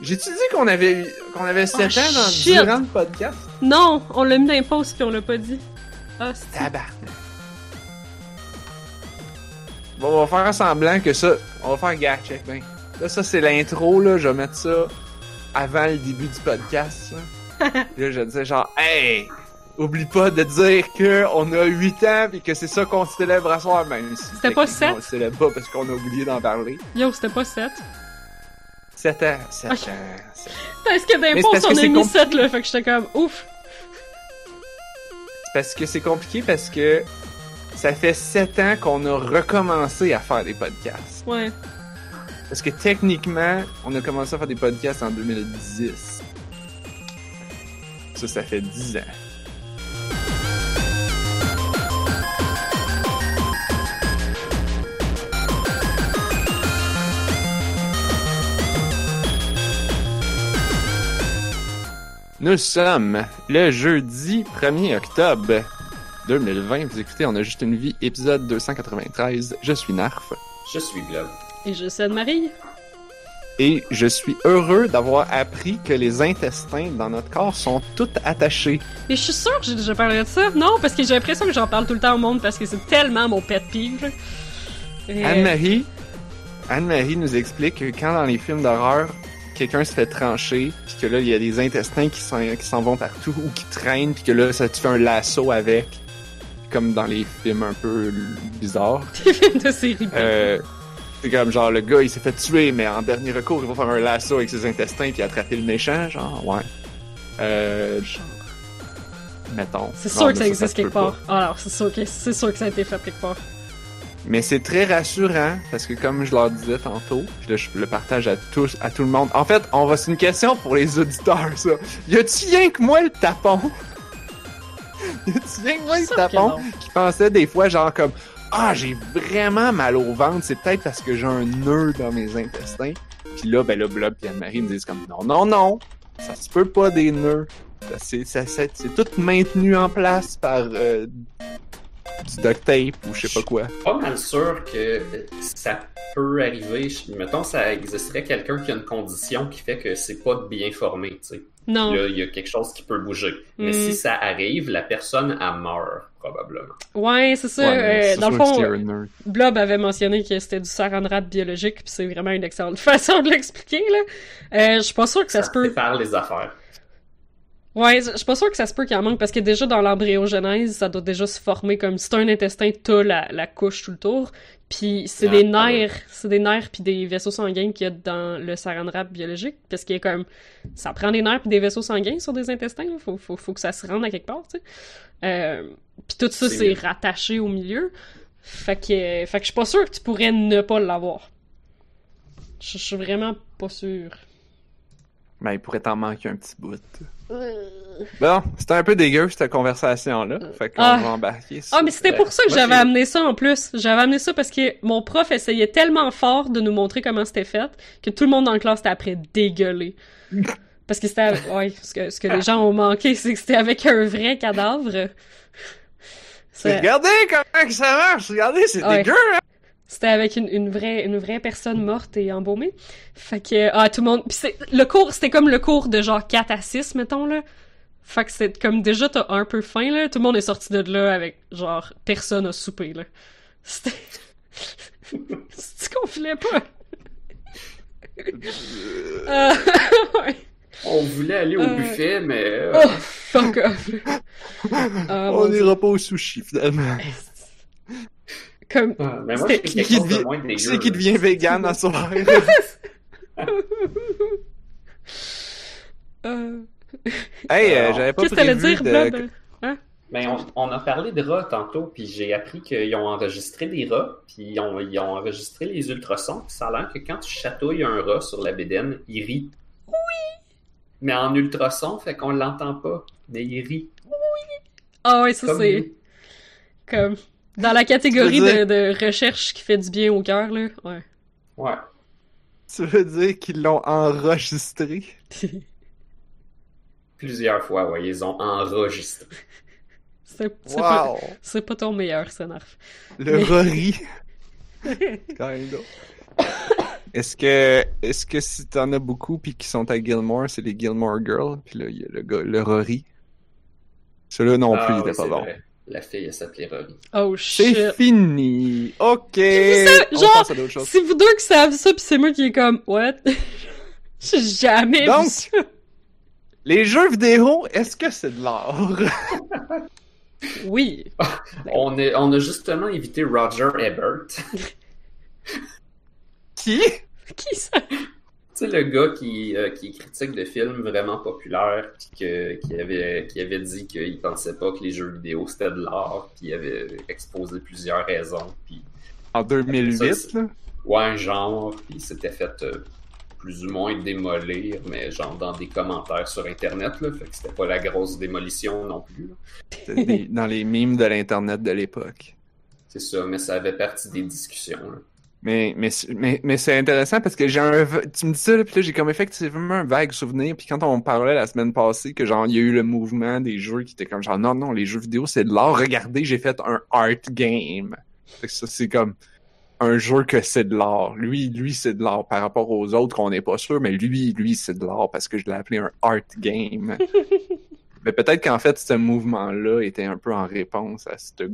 J'ai-tu dit qu'on avait, qu'on avait 7 Oh, ans dans, shit. durant le podcast? Non, on l'a mis dans les pauses puis on l'a pas dit. Ah, c'est... Tabarnak. Bon, on va faire semblant que ça. On va faire gag check, ben. Là, ça, c'est l'intro, là. Je vais mettre ça avant le début du podcast, là. Là, je disais genre, hey! Oublie pas de dire que on a 8 ans pis que c'est ça qu'on célèbre à soir, même si. C'était pas techniquement, sept? On le célèbre pas parce qu'on a oublié d'en parler. Yo, c'était pas 7. 7 ans. 7 Ok. ans. sept- Est-ce que dans les Mais c'est pauses, parce que on a mis compliqué. 7, là? Fait que j'étais comme, ouf. C'est parce que c'est compliqué parce que ça fait 7 ans qu'on a recommencé à faire des podcasts. Ouais. Parce que techniquement, on a commencé à faire des podcasts en 2010. Ça, ça fait 10 ans. Nous sommes le jeudi 1er octobre 2020. Vous écoutez On a juste une vie, épisode 293. Je suis Narf. Je suis Blob. Et je sais de Marie. Et je suis heureux d'avoir appris que les intestins dans notre corps sont tous attachés. Mais je suis sûre que j'ai déjà parlé de ça. Non, parce que j'ai l'impression que j'en parle tout le temps au monde parce que c'est tellement mon pet peeve. Et, Anne-Marie, Anne-Marie nous explique que quand dans les films d'horreur, quelqu'un se fait trancher, puis que là, il y a des intestins qui s'en, qui s'en vont partout ou qui traînent, puis que là, ça te fait un lasso avec, comme dans les films un peu bizarres. des films de série. Euh, c'est comme genre le gars il s'est fait tuer mais en dernier recours il va faire un lasso avec ses intestins puis attraper le méchant genre ouais euh mettons c'est Genre, sûr que ça existe quelque pas. part. Ah, Alors, c'est sûr, que, c'est sûr que ça a été fait quelque part. Mais c'est très rassurant parce que comme je leur disais tantôt puis là, je le partage à tous à tout le monde. En fait on va c'est une question pour les auditeurs ça. Y a-tu rien que moi le tapon? Y a-tu rien que moi le tapon qui pensait des fois genre comme ah j'ai vraiment mal au ventre c'est peut-être parce que j'ai un nœud dans mes intestins. Puis là ben là Blob et Anne-Marie me disent comme non non non ça se peut pas des nœuds. C'est tout maintenu en place par euh, du duct tape ou je sais pas quoi Pas mal sûr que ça peut arriver. Mettons, ça existerait quelqu'un qui a une condition qui fait que c'est pas bien formé, tu sais. Non. Là, il y a quelque chose qui peut bouger. Mais Mm. si ça arrive, la personne, elle meurt, probablement. Ouais, c'est ça. Ouais, euh, dans le sûr fond. Blob avait mentionné que c'était du saran wrap biologique, puis c'est vraiment une excellente façon de l'expliquer, là. Euh, je suis pas sûre que ça, se peut. sépare les affaires. Ouais, je suis pas sûre que ça se peut qu'il en manque, parce que déjà dans l'embryogenèse, ça doit déjà se former comme si t'as un intestin, t'as la, la couche tout le tour. Puis c'est Ah, des ah nerfs, c'est des nerfs puis des vaisseaux sanguins qu'il y a dans le saran wrap biologique, parce qu'il y a comme ça prend des nerfs puis des vaisseaux sanguins sur des intestins, là. Faut, faut, faut que ça se rende à quelque part, tu sais. Euh, puis tout ça C'est rattaché au milieu. Fait que, fait que je suis pas sûre que tu pourrais ne pas l'avoir. Je je suis vraiment pas sûre. ben il pourrait t'en manquer un petit bout bon c'était un peu dégueu cette conversation là fait qu'on Ah. va embarquer Ah, mais c'était pour ça que j'avais amené ça en plus. J'avais amené ça parce que mon prof essayait tellement fort de nous montrer comment c'était fait que tout le monde dans la classe était après dégueulé. Parce que c'était. Ouais, ce que, ce que les gens ont manqué, c'est que c'était avec un vrai cadavre. Regardez comment que ça marche regardez c'est Ouais. dégueu? C'était avec une, une vraie une vraie personne morte et embaumée. Fait que ah tout le monde puis c'est le cours c'était comme le cours de genre 4 à 6 mettons là. Fait que c'est comme déjà t'as un peu faim là, tout le monde est sorti de là avec genre personne a soupé là. C'était C'est qu'on filait pas? Euh, ouais. On voulait aller au Euh. buffet, mais... euh, Oh, fuck off. Ah, on n'ira pas au sushi finalement Comme ah, mais moi, j'ai qui, de devient, moins qui dégueu. c'est qui devient vegan à soir euh... hey euh, j'avais pas Qu'est-ce que dire, de... Blob? Mais on, on a parlé de rats tantôt, puis j'ai appris qu'ils ont enregistré des rats, puis ils ont, ils ont enregistré les ultrasons, puis ça a l'air que quand tu chatouilles un rat sur la bédaine, il rit. Oui! Mais en ultrason, fait qu'on l'entend pas, mais il rit. Ah ouais, ça Comme c'est comme dans la catégorie de, recherche qui fait du bien au cœur là. Ouais. Ouais. tu veux dire qu'ils l'ont enregistré? Plusieurs fois, ouais, ils ont enregistré. c'est c'est pas, wow c'est pas ton meilleur, Narf. le Mais- Rory kind of. Est-ce que, est-ce que si t'en as beaucoup puis qui sont à Gilmore, c'est les Gilmore Girls, puis là, il y a le gars, le Rory? Celui-là non Ah, plus, il oui, était pas bon. vrai. La fille, elle s'appelait Rory. Oh C'est shit. fini! Ok! ça, On genre, passe à d'autres choses. C'est vous deux qui savent ça, pis c'est moi qui est comme, what? J'ai jamais Donc- vu ça. Les jeux vidéo, est-ce que c'est de l'art? Oui. On, est, on a justement invité Roger Ebert. Qui? Qui ça? Tu sais, le gars qui, euh, qui critique de films vraiment populaires, puis que, qui, avait, qui avait dit qu'il pensait pas que les jeux vidéo c'était de l'art, puis il avait exposé plusieurs raisons, puis En 2008, Ça, là? ouais, genre, puis il s'était fait euh, plus ou moins démolir, mais genre dans des commentaires sur Internet, là, fait que c'était pas la grosse démolition non plus. des- dans les mimes de l'Internet de l'époque. C'est ça, mais ça avait partie des discussions. là. Mais, mais, mais, mais c'est intéressant parce que j'ai un. Tu me dis ça, là, puis là, j'ai comme effectivement un vague souvenir. Puis quand on parlait la semaine passée que genre, il y a eu le mouvement des jeux qui étaient comme genre, non, non, les jeux vidéo, c'est de l'art. Regardez, j'ai fait un art game. Fait que ça, c'est comme un jeu que c'est de l'art. Lui, lui, c'est de l'art par rapport aux autres qu'on n'est pas sûr, mais lui, lui, c'est de l'art parce que je l'ai appelé un art game. mais peut-être qu'en fait, ce mouvement-là était un peu en réponse à ce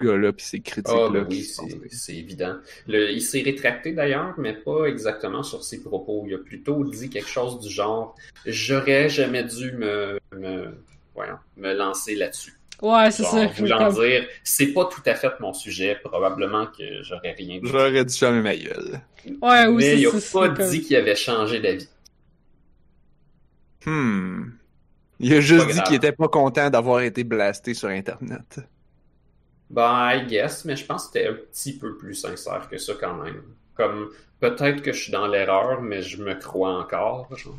gars-là puis ces Ah, critiques-là. ben oui, c'est évident. Le- il s'est rétracté d'ailleurs, mais pas exactement sur ses propos. Il a plutôt dit quelque chose du genre J'aurais jamais dû me, me, voyons, me lancer là-dessus. Ouais, c'est ça. voulant Comme- dire C'est pas tout à fait mon sujet, probablement que j'aurais rien dit. J'aurais dû fermer ma gueule. Ouais, oui, mais il a pas comme- dit qu'il avait changé d'avis. Hmm. Il a juste dit qu'il était pas content d'avoir été blasté sur Internet. Ben, I guess, mais je pense que c'était un petit peu plus sincère que ça quand même. Comme, peut-être que je suis dans l'erreur, mais je me crois encore. genre.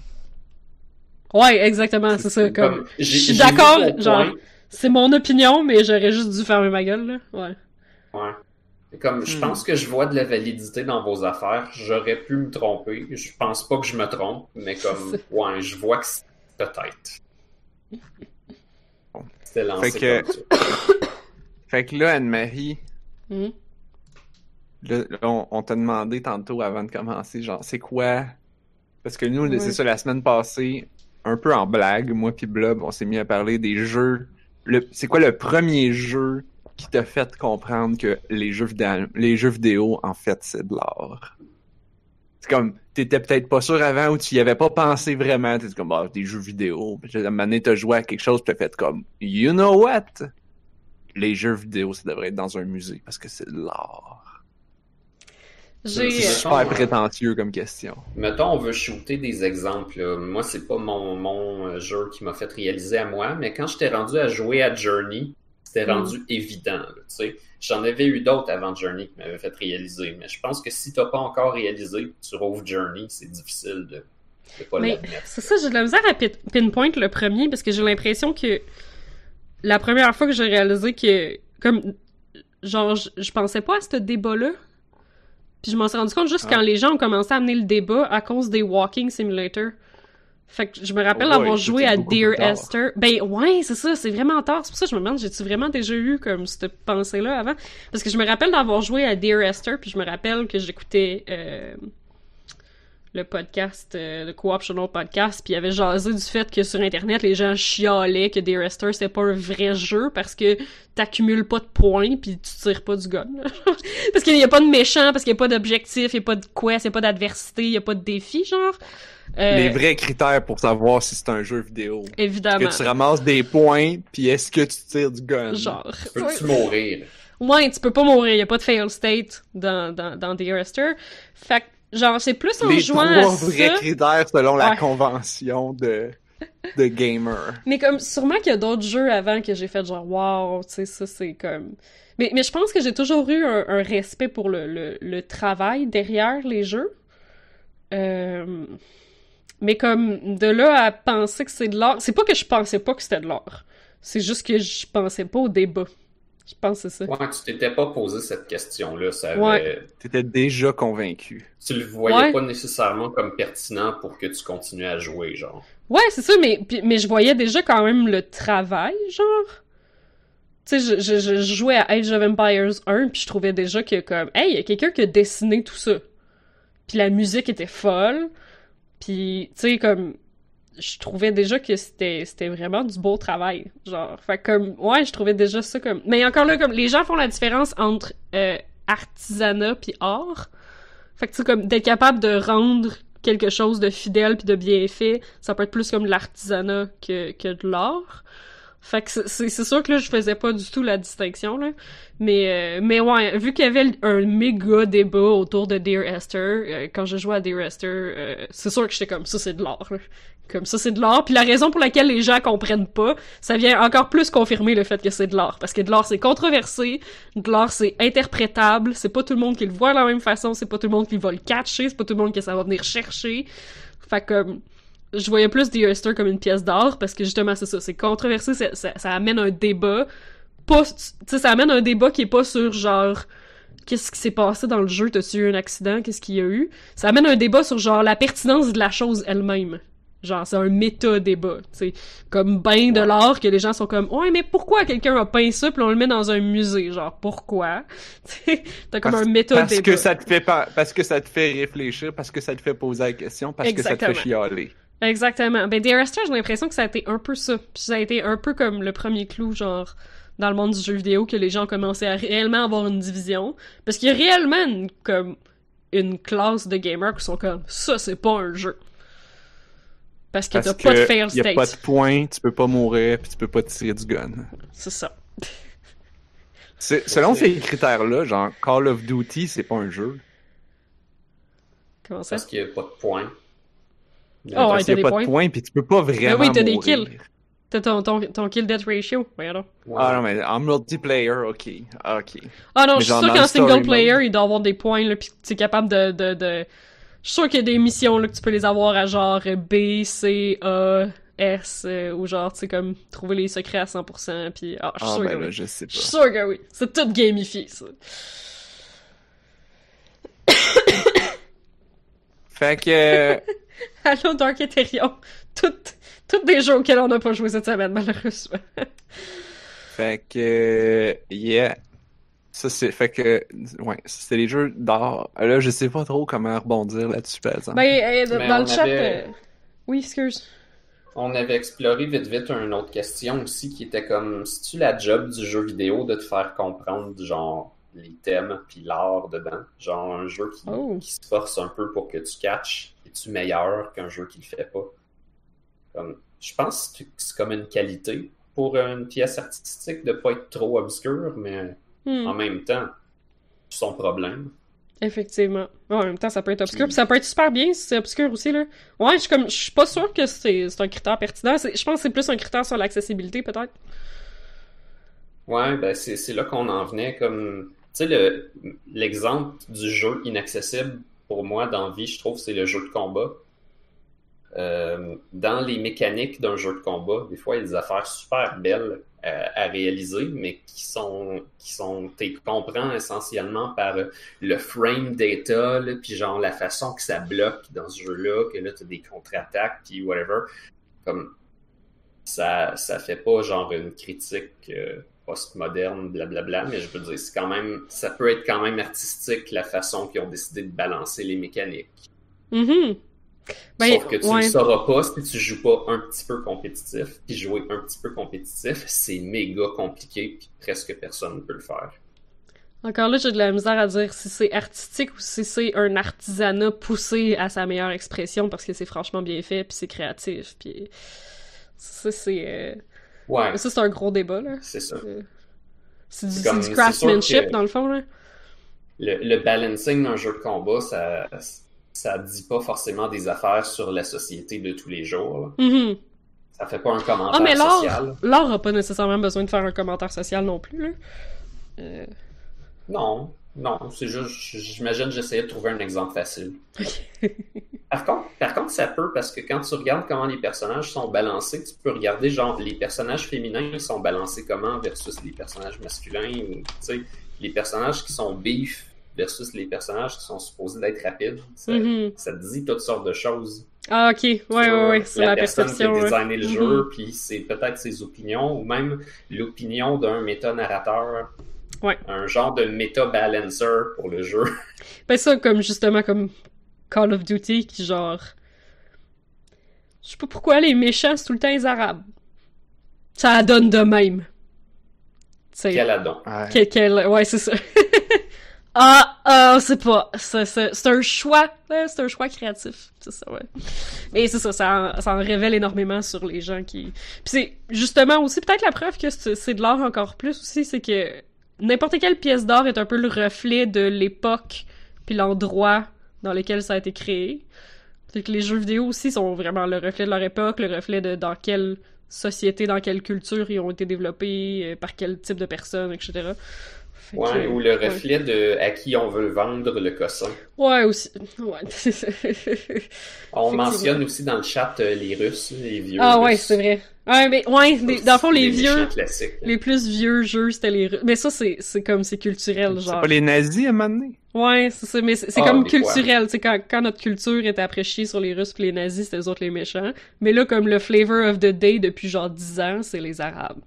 Ouais, exactement, c'est ça. Comme... Je suis d'accord, genre- point. C'est mon opinion, mais j'aurais juste dû fermer ma gueule, là. Ouais. Ouais. Comme, je Hmm. pense que je vois de la validité dans vos affaires. J'aurais pu me tromper. Je pense pas que je me trompe, mais comme, ouais, je vois que c'est peut-être. C'était lancé Fait que- comme ça. Fait que là, Anne-Marie, là, là, on, on t'a demandé tantôt avant de commencer, genre, c'est quoi? Parce que nous, c'est ça, la semaine passée, un peu en blague, moi puis Blob, on s'est mis à parler des jeux. C'est quoi le premier jeu qui t'a fait comprendre que les jeux vidéo, les jeux vidéo en fait, c'est de l'art? C'est comme, t'étais peut-être pas sûr avant ou tu y avais pas pensé vraiment. T'es comme, bah, des jeux vidéo. Puis à un moment donné, t'as joué à quelque chose, t'as fait comme, you know what? Les jeux vidéo, ça devrait être dans un musée parce que c'est de l'art. C'est euh, super prétentieux comme question. Mettons, on veut shooter des exemples. là. Moi, c'est pas mon, mon euh, jeu qui m'a fait réaliser à moi, mais quand j'étais rendu à jouer à Journey, c'était Mm. rendu évident. là, tu sais. J'en avais eu d'autres avant Journey qui m'avaient fait réaliser, mais je pense que si t'as pas encore réalisé, tu rouvres Journey, c'est difficile de, de pas Mais l'admettre. c'est ça, j'ai de la misère à pin- pinpoint le premier parce que j'ai l'impression que la première fois que j'ai réalisé que, comme, genre, je, je pensais pas à ce débat-là. Puis je m'en suis rendu compte juste Ah. quand les gens ont commencé à amener le débat à cause des Walking Simulator. Fait que je me rappelle Oh boy, avoir joué à Dear. Esther. Ben ouais, c'est ça, c'est vraiment tard. C'est pour ça que je me demande, j'ai-tu vraiment déjà eu comme cette pensée-là avant? Parce que je me rappelle d'avoir joué à Dear Esther, puis je me rappelle que j'écoutais euh, le podcast, euh, le Co-optional podcast, puis il y avait jasé du fait que sur Internet, les gens chialaient que Dear Esther, c'était pas un vrai jeu parce que t'accumules pas de points, puis tu tires pas du gun. parce qu'il y a pas de méchant, parce qu'il y a pas d'objectif, il y a pas de quest, il y a pas d'adversité, il y a pas de défi, genre. Euh, Les vrais critères pour savoir si c'est un jeu vidéo. Évidemment. Est-ce que tu ramasses des points, puis est-ce que tu tires du gun? Genre. Peux-tu mourir? Ouais, tu peux pas mourir, y a pas de fail state dans, dans, dans Esther. Fait que, genre, c'est plus en Les jouant à trois vrais ça. critères selon la convention de, de gamer. Mais comme, sûrement qu'il y a d'autres jeux avant que j'ai fait genre, wow, tu sais, ça c'est comme. Mais, mais je pense que j'ai toujours eu un, un respect pour le, le, le travail derrière les jeux. Euh, Mais comme, de là à penser que c'est de l'art, c'est pas que je pensais pas que c'était de l'art. C'est juste que je pensais pas au débat. Je pense que c'est ça. Ouais, tu t'étais pas posé cette question-là. Ça avait- Ouais. T'étais déjà convaincu. Tu le voyais Ouais. pas nécessairement comme pertinent pour que tu continues à jouer, genre. Ouais, c'est ça, mais, mais je voyais déjà quand même le travail, genre. Tu sais, je, je, je jouais à Age of Empires 1, puis je trouvais déjà que, comme, hey, il y a quelqu'un qui a dessiné tout ça. puis la musique était folle, puis tu sais comme je trouvais déjà que c'était c'était vraiment du beau travail genre. Fait comme ouais je trouvais déjà ça comme mais encore là comme les gens font la différence entre euh, artisanat puis art. Fait que tu comme d'être capable de rendre quelque chose de fidèle puis de bien fait ça peut être plus comme de l'artisanat que que de l'art. Fait que c'est sûr que là je faisais pas du tout la distinction là. Mais euh, mais ouais vu qu'il y avait un méga débat autour de Dear Esther euh, quand je jouais à Dear Esther euh, c'est sûr que j'étais comme ça c'est de l'art. Comme ça c'est de l'art puis la raison pour laquelle les gens comprennent pas ça vient encore plus confirmer le fait que c'est de l'art parce que de l'art c'est controversé. De l'art c'est interprétable. C'est pas tout le monde qui le voit de la même façon. C'est pas tout le monde qui va le catcher. C'est pas tout le monde que ça va venir chercher. Fait que je voyais plus The Oyster comme une pièce d'art parce que justement c'est ça, c'est controversé, ça, ça, amène un débat, pas, tu sais, ça amène un débat qui est pas sur genre qu'est-ce qui s'est passé dans le jeu, t'as-tu eu un accident, qu'est-ce qu'il y a eu, ça amène un débat sur genre la pertinence de la chose elle-même. Genre, c'est un méta-débat, tu. Comme ben de l'art que les gens sont comme, ouais, mais pourquoi quelqu'un a peint ça pis on le met dans un musée? Genre, pourquoi? T'as comme Parce, un méta-débat. parce que ça te fait pas, parce que ça te fait réfléchir, parce que ça te fait poser la question, parce que ça te fait chialer. Exactement. Ben, Dear Esther, j'ai l'impression que ça a été un peu ça. Puis ça a été un peu comme le premier clou, genre, dans le monde du jeu vidéo, que les gens ont commencé à réellement avoir une division. Parce qu'il y a réellement une, comme, une classe de gamers qui sont comme, ça, c'est pas un jeu. Parce que t'as pas de fail y a pas de state. point, tu peux pas mourir, puis tu peux pas tirer du gun. C'est ça. C'est- Selon ces critères-là, genre Call of Duty, c'est pas un jeu. Comment ça? Parce qu'il n'y a pas de points. Oh, ouais, Parce qu'il y t'as a des pas de points. puis tu peux pas vraiment oui, t'as des kills. T'as ton, ton, ton kill death ratio. Ouais. Ah non, mais en multiplayer, ok. Ah, ok. Ah non, Mais je suis sûr qu'en le single player, mode. il doit avoir des points, là, pis tu es capable de, de, de... Je suis sûr qu'il y a des missions, là, que tu peux les avoir à genre B, C, A, S, euh, ou genre, tu sais, comme, trouver les secrets à 100%, pis ah, je suis Ah sûr ben que là, oui. je sais Je suis pas. sûr que oui. C'est tout gamifié, ça. Fait que... euh, Allô, Dark Ethereum. Toutes, toutes des jeux auxquels on n'a pas joué cette semaine, malheureusement. Fait que, euh, yeah. Ça, c'est, fait que, ouais, c'est les jeux d'art. Là, je sais pas trop comment rebondir là-dessus, par exemple. Ben, euh, dans le chat... avait- euh, Oui, excuse. On avait exploré vite vite une autre question aussi qui était comme si tu la job du jeu vidéo de te faire comprendre genre les thèmes puis l'art dedans, genre un jeu qui, Oh. qui se force un peu pour que tu catches, es-tu meilleur qu'un jeu qui le fait pas? Comme, je pense que c'est comme une qualité pour une pièce artistique de pas être trop obscure, mais Hmm. en même temps, son problème. Effectivement. En même temps, ça peut être obscur. Puis- ça peut être super bien si c'est obscur aussi, là. Ouais, je suis comme, je suis pas sûre que c'est un critère pertinent. Je pense que c'est plus un critère sur l'accessibilité, peut-être. Ouais, ben c'est là qu'on en venait comme tu sais le l'exemple du jeu inaccessible pour moi dans vie, je trouve c'est le jeu de combat. Euh, dans les mécaniques d'un jeu de combat, des fois il y a des affaires super belles euh, à réaliser, mais qui sont qui sont tu comprends essentiellement par le frame data, là, puis genre la façon que ça bloque dans ce jeu-là, que là tu as des contre-attaques, puis whatever. Comme ça, ça fait pas genre une critique euh, post-moderne, blablabla, mais je veux dire, c'est quand même, ça peut être quand même artistique la façon qu'ils ont décidé de balancer les mécaniques. Mhm. Ben, Sauf que tu ouais. ne sauras pas si tu joues pas un petit peu compétitif. Puis jouer un petit peu compétitif, c'est méga compliqué, puis presque personne ne peut le faire. Encore là, j'ai de la misère à dire si c'est artistique ou si c'est un artisanat poussé à sa meilleure expression parce que c'est franchement bien fait puis c'est créatif puis ça c'est euh, Ouais, ça c'est un gros débat là. c'est ça. Euh, C'est du, craftsmanship dans le fond là. Le, le balancing d'un jeu de combat, ça, ça dit pas forcément des affaires sur la société de tous les jours. là. Mhm. Ça fait pas un commentaire Ah mais social. l'art a pas nécessairement besoin de faire un commentaire social non plus là. Euh, Non, non, c'est juste, j'imagine, j'essayais de trouver un exemple facile. Par contre, par contre, ça peut, parce que quand tu regardes comment les personnages sont balancés, tu peux regarder, genre, les personnages féminins ils sont balancés comment versus les personnages masculins, ou, tu sais, les personnages qui sont beef versus les personnages qui sont supposés d'être rapides. Ça, Mhm. ça te dit toutes sortes de choses. Ah ok, ouais sur ouais ouais, c'est la, personne perception. qui a ouais. designé le Mhm. jeu, puis c'est peut-être ses opinions, ou même l'opinion d'un méta-narrateur. Ouais. Un genre de méta-balancer pour le jeu. Ben ça comme justement comme Call of Duty qui genre je sais pas pourquoi les méchants c'est tout le temps les arabes. Ça donne de même. Quel adon. Ouais. quel, quel- ouais c'est ça. ah ah c'est pas c'est un choix c'est un choix créatif c'est ça ouais. Mais c'est ça ça en, ça en révèle énormément sur les gens qui puis c'est justement aussi peut-être la preuve que c'est de l'art encore plus aussi c'est que n'importe quelle pièce d'art est un peu le reflet de l'époque puis l'endroit dans lequel ça a été créé. C'est que les jeux vidéo aussi sont vraiment le reflet de leur époque, le reflet de dans quelle société, dans quelle culture ils ont été développés, euh, par quel type de personnes, etc. Fait Ouais, que- ou le ouais. reflet de à qui on veut vendre le cossin. Ouais, aussi. Ouais. On mentionne aussi dans le chat euh, les Russes, les vieux. ah ouais, Russes. c'est vrai. Ouais, mais ouais, les- dans le fond, les vieux, les plus vieux jeux, c'était les Russes. Mais ça, c'est c'est comme, c'est culturel, C'est genre. pas les nazis à un moment donné? Ouais, c'est ça, mais c'est c'est Ah, comme culturel, tu sais, quand, quand notre culture était chier sur les Russes pis les nazis, c'était les autres les méchants. Mais là, comme le flavor of the day depuis genre 10 ans, c'est les Arabes.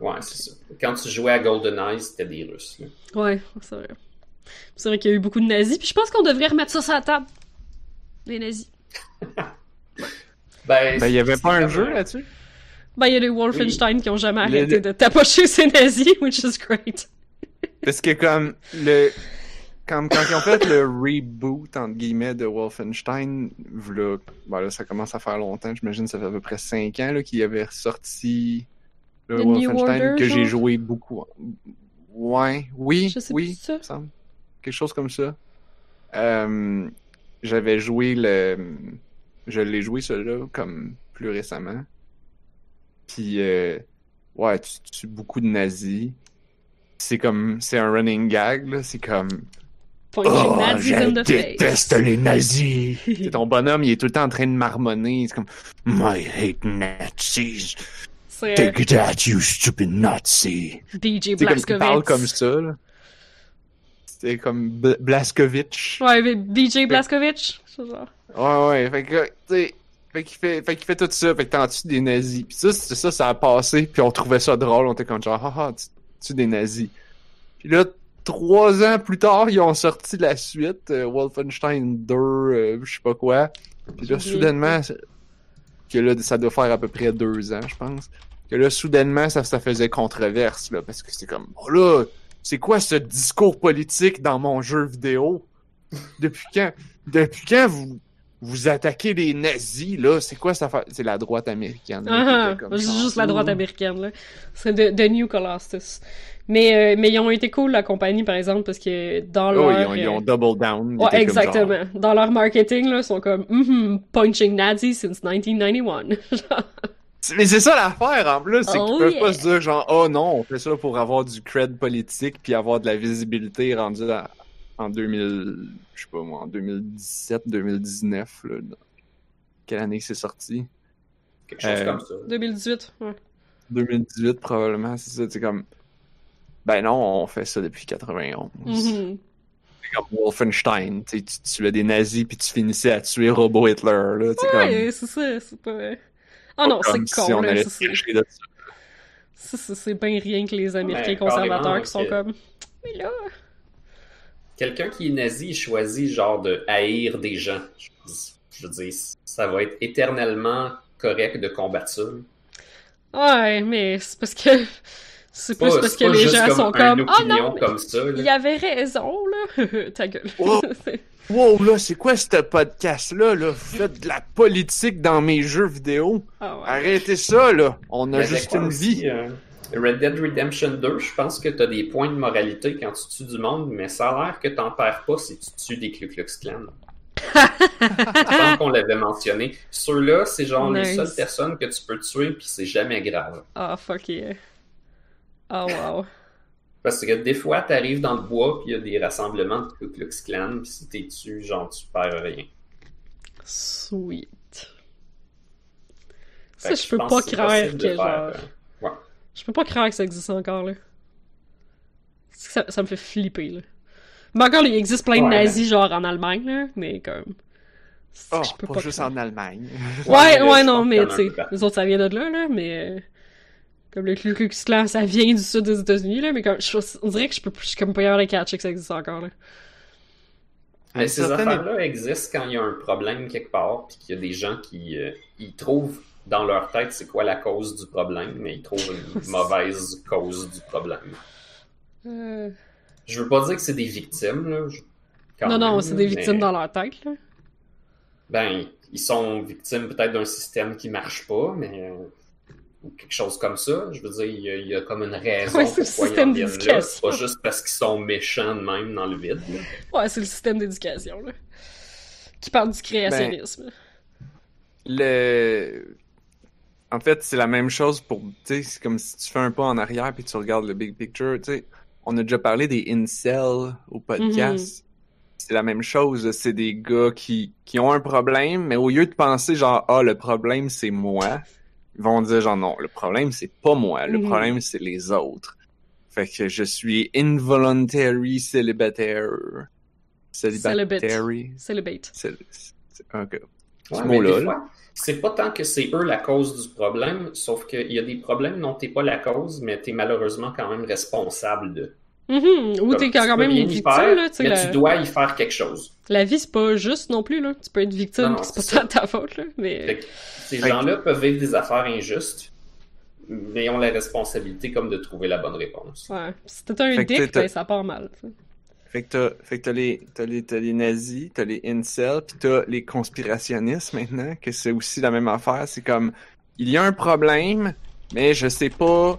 Ouais, c'est ça. Quand tu jouais à GoldenEye, c'était des Russes. là. Ouais, c'est vrai. C'est vrai qu'il y a eu beaucoup de nazis, puis je pense qu'on devrait remettre ça sur la table. Les nazis. Ben, Ben, il y avait pas un comme jeu là-dessus? Ben, il y a les Wolfenstein qui ont jamais Le- arrêté de tapocher ces nazis, which is great. Parce que comme le quand, quand ils ont fait le reboot entre guillemets de Wolfenstein, là, ben là, ça commence à faire longtemps, j'imagine ça fait à peu près 5 ans là, qu'il avait sorti le The Wolfenstein Order, que j'ai joué beaucoup. Ouais, oui, Je sais oui, plus ça. quelque chose comme ça. Euh, j'avais joué le je l'ai joué celui-là comme plus récemment. Puis euh, ouais, tu tues beaucoup de nazis. C'est comme c'est un running gag là, c'est comme Oh, je déteste face. les nazis. Ton bonhomme, il est tout le temps en train de marmonner, c'est comme I hate Nazis. C'est Take that you stupid Nazi. DJ Tu comme, il parle comme ça, là. C'était comme Bl- Blazkowicz. Ouais, mais DJ Blazkowicz. c'est genre. Ouais, ouais, fait que, tu sais, fait qu'il fait, fait qu'il fait tout ça, fait que t'en tues des nazis. Puis ça, c'est ça, ça a passé, puis on trouvait ça drôle, on était comme genre, haha, tu tues des nazis. Puis là, trois ans plus tard, ils ont sorti la suite, euh, Wolfenstein 2, euh, je sais pas quoi. Puis là, soudainement, c'est- que là, ça doit faire à peu près deux ans, je pense. Que là, soudainement, ça, ça faisait controverse, là, parce que c'était comme, oh là, c'est quoi ce discours politique dans mon jeu vidéo? Depuis quand? Depuis quand vous, vous attaquez les nazis, là? C'est quoi ça fait? C'est la droite américaine. Ah, genre, juste la droite américaine, là. C'est de, de New Colossus. Mais, euh, mais ils ont été cool, la compagnie, par exemple, parce que dans Oh, leur... ils, ont, ils ont euh, double down. Ils Ouais, étaient comme genre, exactement. Dans leur marketing, là, ils sont comme Mhm, punching Nazis since 1991. Genre, Mais c'est ça l'affaire en plus, c'est Oh, qu'ils peuvent yeah. pas se dire genre oh non, on fait ça pour avoir du cred politique puis avoir de la visibilité rendue à- en 2000, je sais pas moi, en 2017, 2019 là. dans- Quelle année que c'est sorti? Quelque chose Euh, comme ça. 2018, ouais. 2018 probablement, c'est ça, c'est comme ben non, on fait ça depuis 91. Mhm. C'est comme Wolfenstein, tu sais, tu tuais des nazis puis tu finissais à tuer Robo Hitler là, c'est Ouais, c'est ça, c'est pas... Ah non, c'est comme con, si on là, allait ça, se c'est- bien rien que les Américains Ouais, conservateurs qui sont comme... Mais là... Quelqu'un qui est nazi il choisit genre de haïr des gens. Je, veux dire, ça va être éternellement correct de combattre ça. Ouais, mais c'est parce que... C'est plus Pas- parce que les gens comme sont comme... Oh non, mais comme ça. là. il avait raison, là. Ta gueule. Oh. Wow, là, c'est quoi ce podcast-là, là? Vous faites de la politique dans mes jeux vidéo? Ah ouais. Arrêtez ça, là! On a juste une aussi, vie. Red Dead Redemption 2, je pense que t'as des points de moralité quand tu tues du monde, mais ça a l'air que t'en perds pas si tu tues des Ku Klux Klan. je pense qu'on l'avait mentionné. Ceux-là, c'est genre les seules personnes que tu peux tuer, puis c'est jamais grave. Ah, fuck yeah. Oh, wow. Parce que des fois, t'arrives dans le bois, puis il y a des rassemblements de Ku Klux Klan, puis si t'es tué, genre, tu perds rien. Sweet. Fait Ça, je peux pas croire que, genre... faire, Je peux pas croire que ça existe encore, là. Ça, ça me fait flipper, là. Mais encore, il existe plein de Ouais, nazis, genre, en Allemagne, là, mais comme... Oh, je peux pas, pas juste croire. en Allemagne. Ouais, Ouais, non, mais y tu sais, les autres, ça vient de là, là, mais... euh, Comme le Ku Klux Klan, ça vient du sud des États-Unis, là, mais comme, je, on dirait que je peux je suis comme pas capable de catcher que ça existe encore, là. Mais ces affaires-là existent quand il y a un problème quelque part, puis qu'il y a des gens qui euh, ils trouvent dans leur tête c'est quoi la cause du problème, mais ils trouvent une mauvaise cause du problème. Euh, Je veux pas dire que c'est des victimes, là. quand Non, non, c'est des mais, victimes dans leur tête, là. Ben, ils sont victimes peut-être d'un système qui marche pas, mais. ou quelque chose comme ça. Je veux dire, il y a, il y a comme une raison Ouais, c'est le pourquoi ils système en viennent là. d'éducation. C'est pas juste parce qu'ils sont méchants de même dans le vide. là. Ouais, c'est le système d'éducation, là. Qui parle du créationnisme. le en fait c'est la même chose pour tu sais c'est comme si tu fais un pas en arrière puis tu regardes le big picture tu sais. On a déjà parlé des incels au podcast. C'est la même chose c'est des gars qui qui ont un problème mais au lieu de penser genre ah le problème c'est moi ils vont dire genre non le problème c'est pas moi le Mhm. problème c'est les autres fait que je suis involuntary célibataire. Célibataire. C'est un gars. Ouais, Ce mot-là, là. C'est pas tant que c'est eux la cause du problème, sauf qu'il y a des problèmes dont t'es pas la cause, mais t'es malheureusement quand même responsable de. Mhm. Ou t'es quand peux même une victime, faire, là. Mais la... tu dois y faire quelque chose. la vie, c'est pas juste non plus, là. Tu peux être victime, c'est pas ça. ta faute, là. Mais. Fait que ces gens-là peuvent vivre des affaires injustes, mais ont la responsabilité comme de trouver la bonne réponse. Ouais. Si t'es un Fait dick, ben ça part mal. Fait que t'as, fait que t'as les, t'as les, t'as les nazis, t'as les incels, pis t'as les conspirationnistes maintenant, que c'est aussi la même affaire. C'est comme, il y a un problème, mais je sais pas,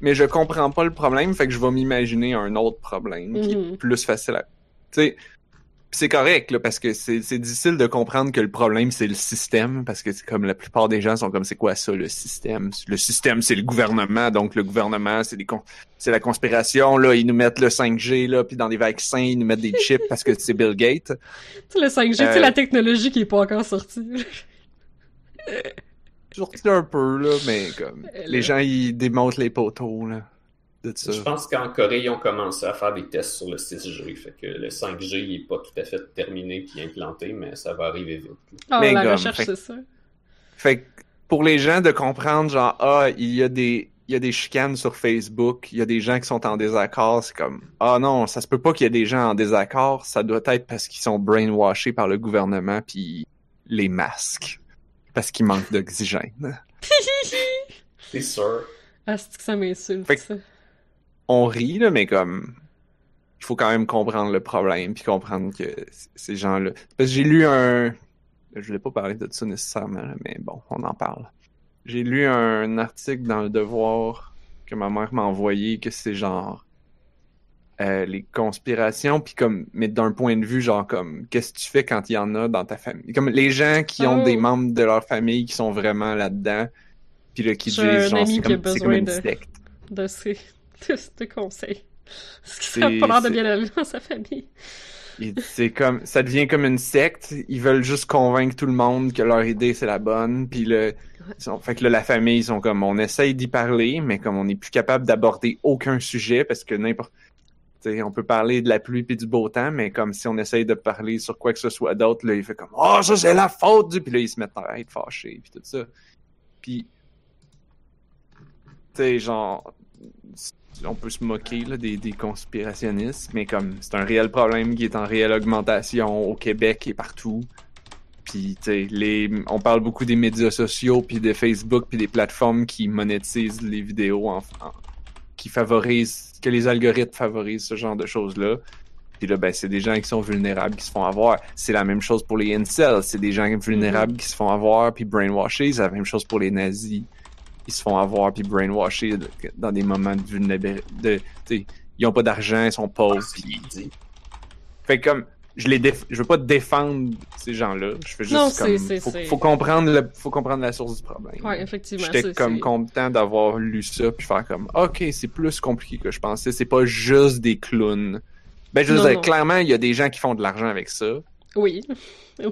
mais je comprends pas le problème, fait que je vais m'imaginer un autre problème qui est plus facile à, tu sais, c'est correct, là, parce que c'est, c'est difficile de comprendre que le problème, c'est le système, parce que c'est comme la plupart des gens sont comme, c'est quoi ça, le système? Le système, c'est le gouvernement, donc le gouvernement, c'est des con- c'est la conspiration, là, ils nous mettent le 5G, là, puis dans des vaccins, ils nous mettent des chips parce que c'est Bill Gates. Le 5G, tu Euh, sais, la technologie qui est pas encore sortie. Sorti un peu, là, mais comme, les gens, ils démontent les poteaux, là, ça. Je pense qu'en Corée, ils ont commencé à faire des tests sur le 6G, fait que le 5G il est pas tout à fait terminé puis implanté, mais ça va arriver vite. Ah, Mais la recherche, fait- c'est ça. Fait que, pour les gens de comprendre, genre, ah, il y a des, il y a des chicanes sur Facebook, il y a des gens qui sont en désaccord, c'est comme, ah non, ça se peut pas qu'il y ait des gens en désaccord, ça doit être parce qu'ils sont brainwashés par le gouvernement puis les masques. Parce qu'il manque d'oxygène. C'est sûr. Ah, c'est que ça m'insulte, Fait que- ça? On rit, là, mais comme, il faut quand même comprendre le problème, puis comprendre que ces gens-là... Parce que j'ai lu un... Je voulais pas parler de ça nécessairement, là, mais bon, on en parle. J'ai lu un article dans Le Devoir que ma mère m'a envoyé, que c'est genre... euh, les conspirations, puis comme, mais d'un point de vue, genre comme, qu'est-ce que tu fais quand il y en a dans ta famille? Comme les gens qui ont Oh. des membres de leur famille qui sont vraiment là-dedans, puis là, qui disent, genre, c'est comme, comme une de- secte. De ces, de ces conseils. Parce que ça a C'est- pas l'air de bien aller dans sa famille. C'est comme, ça devient comme une secte. Ils veulent juste convaincre tout le monde que leur idée c'est la bonne. Puis le, fait que là, la famille, ils sont comme, on essaye d'y parler, mais comme on n'est plus capable d'aborder aucun sujet parce que n'importe, tu sais, on peut parler de la pluie puis du beau temps, mais comme si on essaye de parler sur quoi que ce soit d'autre, là, il fait comme, oh, ça c'est la faute du, puis là, ils se mettent à être fâchés puis tout ça. Puis, tu sais, genre, on peut se moquer là, des, des conspirationnistes, mais comme c'est un réel problème qui est en réelle augmentation au Québec et partout. Puis, tu sais, les, on parle beaucoup des médias sociaux, puis de Facebook, puis des plateformes qui monétisent les vidéos, en, en- qui favorisent, que les algorithmes favorisent ce genre de choses-là. Puis là, ben, c'est des gens qui sont vulnérables qui se font avoir. C'est la même chose pour les incels. C'est des gens vulnérables qui se font avoir puis brainwashés. C'est la même chose pour les nazis. Ils se font avoir puis brainwashés de- dans des moments de vulnérabilité. De, tu sais, ils ont pas d'argent, ils sont pauvres. Puis- dit. fait comme je les déf- je veux pas défendre ces gens-là. Je fais juste Non, comme c'est- c'est- faut, c'est- faut comprendre le, faut comprendre la source du problème. Ouais, effectivement. J'étais comme content d'avoir lu ça puis faire comme OK, c'est plus compliqué que je pensais, c'est pas juste des clowns. Ben je veux Non, dire non. clairement, il y a des gens qui font de l'argent avec ça. Oui.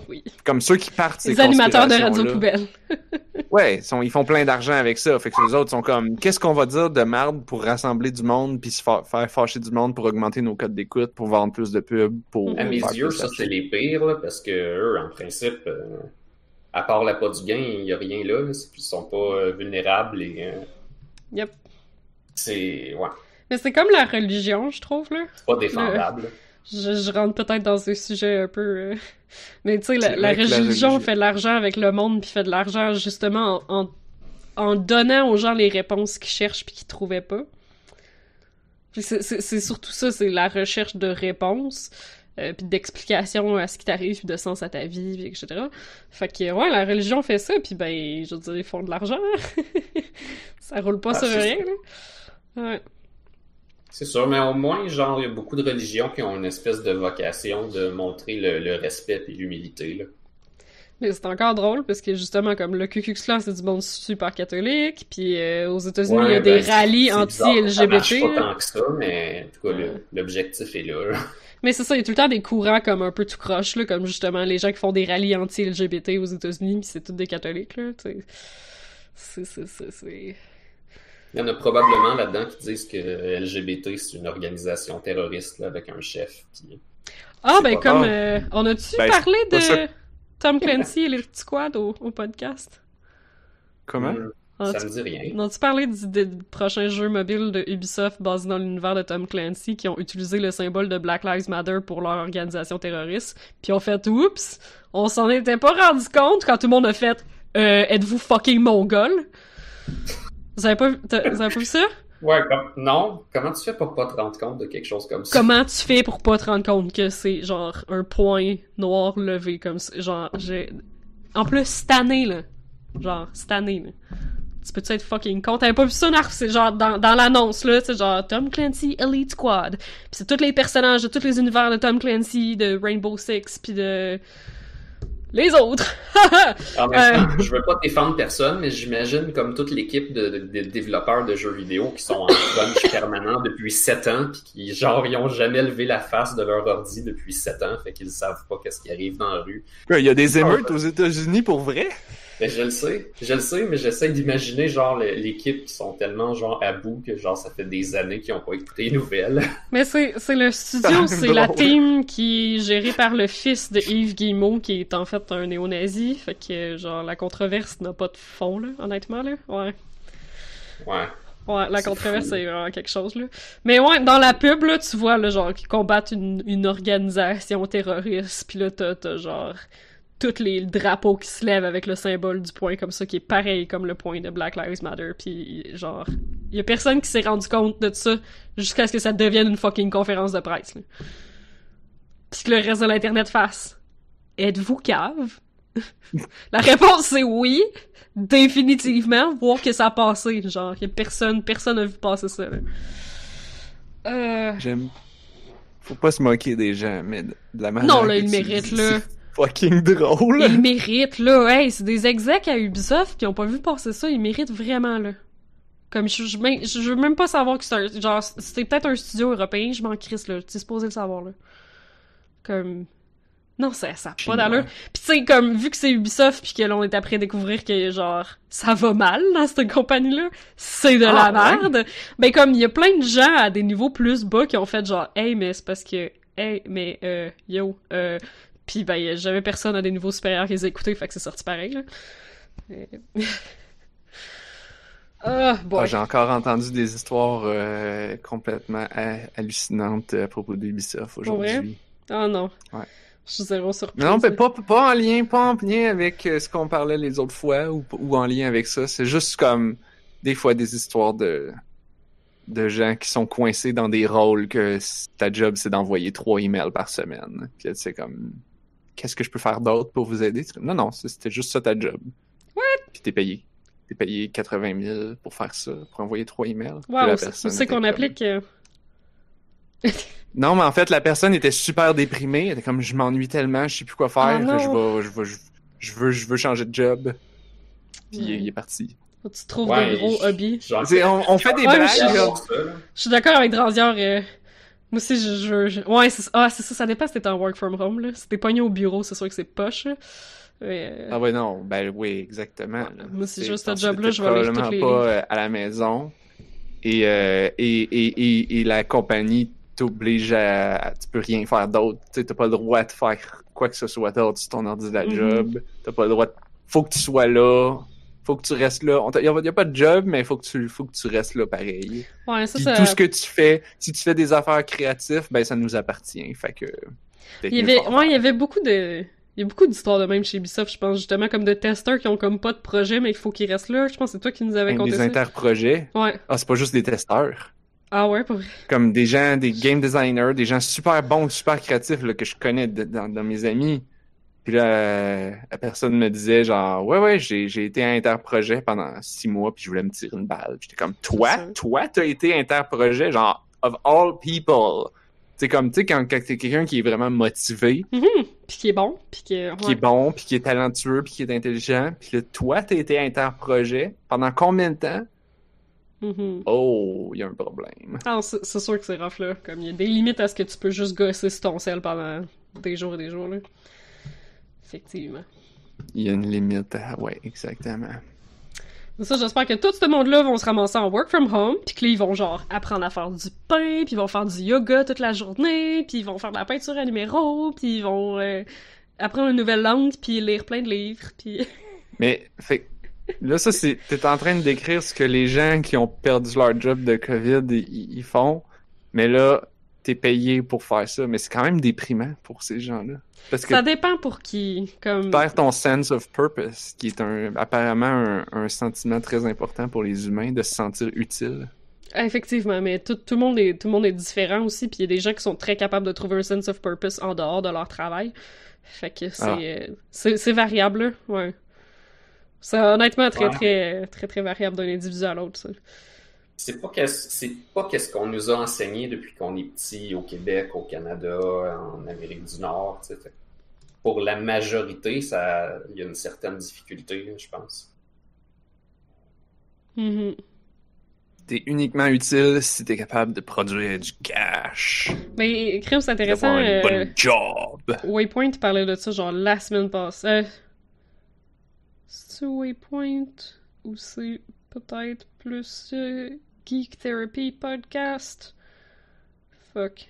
Oui. Comme ceux qui partent ces Les animateurs de radio poubelle. Ouais, ils, sont- ils font plein d'argent avec ça. Fait que les autres sont comme, qu'est-ce qu'on va dire de merde pour rassembler du monde puis se fa- faire fâcher du monde pour augmenter nos codes d'écoute, pour vendre plus de pubs, pour. À mes yeux, ça, c'est les pires, là, parce que eux, en principe, euh, à part la pas du gain, il n'y a rien là. là. Ils sont pas euh, vulnérables et euh, Yep. c'est ouais, Mais c'est comme la religion, je trouve, là. c'est pas défendable. Je, je rentre peut-être dans un sujet un peu... euh, Mais tu sais, la, la religion fait de l'argent avec le monde, puis fait de l'argent justement en, en, en donnant aux gens les réponses qu'ils cherchent puis qu'ils trouvaient pas. C'est surtout ça, c'est la recherche de réponses, euh, puis d'explications à ce qui t'arrive, puis de sens à ta vie, puis etc. Fait que, ouais, la religion fait ça, puis ben, je veux dire, ils font de l'argent. ça roule pas Ah, sur rien, là. Ouais. C'est sûr, mais au moins, genre, il y a beaucoup de religions qui ont une espèce de vocation de montrer le, le respect et l'humilité, là. Mais c'est encore drôle parce que justement, comme le Ku Klux Klan, c'est du monde super catholique, puis euh, aux États-Unis, il y a des ben, rallyes bizarre, Ça anti-LGBT. pas tant que ça, mais en tout cas, Ouais. l'objectif est là. Mais c'est ça, il y a tout le temps des courants comme un peu tout croche, là, comme justement les gens qui font des rallyes anti-LGBT aux États-Unis, puis c'est tous des catholiques, là, tu sais. C'est, c'est, c'est, c'est... Il y en a probablement là-dedans qui disent que LGBT, c'est une organisation terroriste, là, avec un chef. Puis... Ah, ben pas comme, euh, on a-tu Ben, parlé de ça. Tom Clancy et les petits squads au, au podcast? Comment? On ça me dit rien. on a-tu parlé du, des prochains jeux mobiles de Ubisoft basés dans l'univers de Tom Clancy qui ont utilisé le symbole de Black Lives Matter pour leur organisation terroriste, puis ont fait « Oups! On s'en était pas rendu compte quand tout le monde a fait euh, Êtes-vous fucking mongol? » Vous avez pas, t'as- vous avez pas vu ça? Ouais, comme... non. Comment tu fais pour pas te rendre compte de quelque chose comme ça? Comment tu fais pour pas te rendre compte que c'est genre un point noir levé comme ça? Genre, j'ai. En plus, cette année, là. Genre, cette année, là. Tu peux-tu être fucking con? T'avais pas vu ça, Narf? C'est genre dans, dans l'annonce, là, c'est genre Tom Clancy Elite Squad. Pis c'est tous les personnages de tous les univers de Tom Clancy, de Rainbow Six, pis de. Les autres! En même temps, je veux pas défendre personne, mais j'imagine comme toute l'équipe de, de- de développeurs de jeux vidéo qui sont en crunch permanent depuis 7 ans, puis qui, genre, ils ont jamais levé la face de leur ordi depuis 7 ans, fait qu'ils savent pas qu'est-ce qui arrive dans la rue. Il y a des émeutes aux États-Unis pour vrai? Mais je le sais, je le sais, mais j'essaie d'imaginer, genre, l'équipe qui sont tellement, genre, à bout que, genre, ça fait des années qu'ils ont pas écouté les nouvelles. Mais c'est, c'est le studio, C'est la team qui est gérée par le fils de Yves Guillemot, qui est en fait un néo-nazi. Fait que, genre, la controverse n'a pas de fond, là, honnêtement, là. Ouais. Ouais. Ouais, la controverse, c'est vraiment quelque chose, là. Mais ouais, dans la pub, là, tu vois, là, genre, qu'ils combattent une, une organisation terroriste, pis là, t'as, t'as, genre, tous les drapeaux qui se lèvent avec le symbole du point comme ça, qui est pareil comme le point de Black Lives Matter, puis genre, y a personne qui s'est rendu compte de ça jusqu'à ce que ça devienne une fucking conférence de presse, là. Puis que le reste de l'Internet fasse. Êtes-vous cave? La réponse c'est oui, définitivement, voir que ça a passé, genre, y a personne, personne n'a vu passer ça, là. Euh... J'aime. Faut pas se moquer des gens, mais de la manière. Non, là, le dis, là. Fucking drôle. Ils méritent, là. Hey, c'est des execs à Ubisoft qui ont pas vu passer ça. Ils méritent vraiment, là. Comme, je, je, je veux même pas savoir que c'est un... Genre, c'était peut-être un studio européen, je m'en crisse, là. Tu supposé le savoir, là. Comme... Non, ça, pas d'allure. Pis tu sais, comme, vu que c'est Ubisoft pis que l'on est après découvrir que, genre, ça va mal dans cette compagnie-là, c'est de Ah, la ouais? merde. Ben, comme, il y a plein de gens à des niveaux plus bas qui ont fait genre, hey, mais c'est parce que, hey, mais, euh, yo, euh, pis ben, jamais personne à des niveaux supérieurs qui les a écoutés, fait que c'est sorti pareil, là. Euh, Ah, bon. Ah, J'ai encore entendu des histoires euh, complètement ha- hallucinantes à propos d'Ubisoft aujourd'hui. Oh non. Ouais. Je suis zéro surprise. Non, mais pas, pas en lien, pas en lien avec euh, ce qu'on parlait les autres fois ou, ou en lien avec ça. C'est juste comme des fois des histoires de de gens qui sont coincés dans des rôles que ta job c'est d'envoyer trois emails par semaine. Puis c'est comme qu'est-ce que je peux faire d'autre pour vous aider? Non, non, c'était juste ça ta job. What? Puis t'es payé. T'es payé 80 000 pour faire ça, pour envoyer trois emails. Wow, c'est était qu'on comme- applique. euh, Non, mais en fait, la personne était super déprimée. Elle était comme, je m'ennuie tellement, je sais plus quoi faire. Ah non. je, vais, je, vais- je, je veux, je veux changer de job. Puis il est parti. Tu trouves Ouais, des gros je- hobbies. Genre, On, on fait des Ouais, blagues. je- ça, suis d'accord avec Dranziard. euh, Moi aussi, je, je, je- Ouais, c'est ah, c'est ça, ça dépend si t'es en work from home, là. Si t'es pogné au bureau, c'est sûr que c'est poche, là. Mais, euh, Ah ouais, non, ben oui, exactement. Moi, c'est juste ce job-là, je vais probablement toutes les- pas euh, à la maison. Et, euh, et, et, et, et la compagnie t'oblige à... Tu peux rien faire d'autre. Tu t'as pas le droit de faire quoi que ce soit d'autre sur ton ordi de la Mhm. job. T'as pas le droit de... Faut que tu sois là faut que tu restes là. Il n'y a, pas de job, mais il faut que tu, faut que tu restes là pareil. Ouais, ça, Puis ça... tout ce que tu fais, si tu fais des affaires créatives, ben ça nous appartient. Fait que. Il y avait, ouais, il y avait beaucoup de, il y a beaucoup d'histoires de même chez Ubisoft, je pense, justement, comme de testeurs qui ont comme pas de projet, mais il faut qu'ils restent là. Je pense que c'est toi qui nous avais conté Des ça. interprojets. Ouais. Ah, c'est pas juste des testeurs. Ah ouais, pour vrai. Comme des gens, des game designers, des gens super bons, super créatifs là, que je connais de- dans, dans mes amis. Puis là, la personne me disait genre, ouais, ouais, j'ai, j'ai été interprojet pendant six mois, puis je voulais me tirer une balle. Puis J'étais comme, toi, toi, t'as été interprojet, genre, of all people. C'est comme, tu sais, quand, quand t'es quelqu'un qui est vraiment motivé, Mhm. Puis qui est bon, puis qui est... qui est bon, puis qui est talentueux, puis qui est intelligent, puis là, toi, t'as été interprojet pendant combien de temps? Mhm. Oh, il y a un problème. Ah, c'est c'est sûr que c'est rough, là. Comme, il y a des limites à ce que tu peux juste gosser sur ton sel pendant des jours et des jours, là. Effectivement. Il y a une limite. à- Ouais, exactement. Mais ça, j'espère que tout ce monde-là vont se ramasser en work from home, puis que là, ils vont genre apprendre à faire du pain, puis ils vont faire du yoga toute la journée, puis ils vont faire de la peinture à numéro, puis ils vont euh, apprendre une nouvelle langue, puis lire plein de livres, puis... Mais, fait là, ça, c'est. T'es en train de décrire ce que les gens qui ont perdu leur job de COVID, ils font. Mais là, t'es payé pour faire ça. Mais c'est quand même déprimant pour ces gens-là. Parce que Ça dépend pour qui, comme... tu perds ton sense of purpose, qui est un, apparemment un, un sentiment très important pour les humains, de se sentir utile. Effectivement, mais tout, tout, le monde est, tout le monde est différent aussi, puis il y a des gens qui sont très capables de trouver un sense of purpose en dehors de leur travail. Fait que c'est Ah. euh, variable, ouais. C'est honnêtement très, Ouais. très, très, très variable d'un individu à l'autre, ça. C'est pas qu'est-ce c'est pas qu'est-ce qu'on nous a enseigné depuis qu'on est petit au Québec, au Canada, en Amérique du Nord. tu sais. Fait que Pour la majorité, ça, il y a une certaine difficulté, je pense. Mhm. T'es uniquement utile si t'es capable de produire du cash. Mais, crime, c'est intéressant. D'avoir une euh, job. Waypoint parlait de ça, genre, la semaine passée. Euh, c'est Waypoint ou c'est peut-être plus euh, Geek Therapy Podcast? Fuck.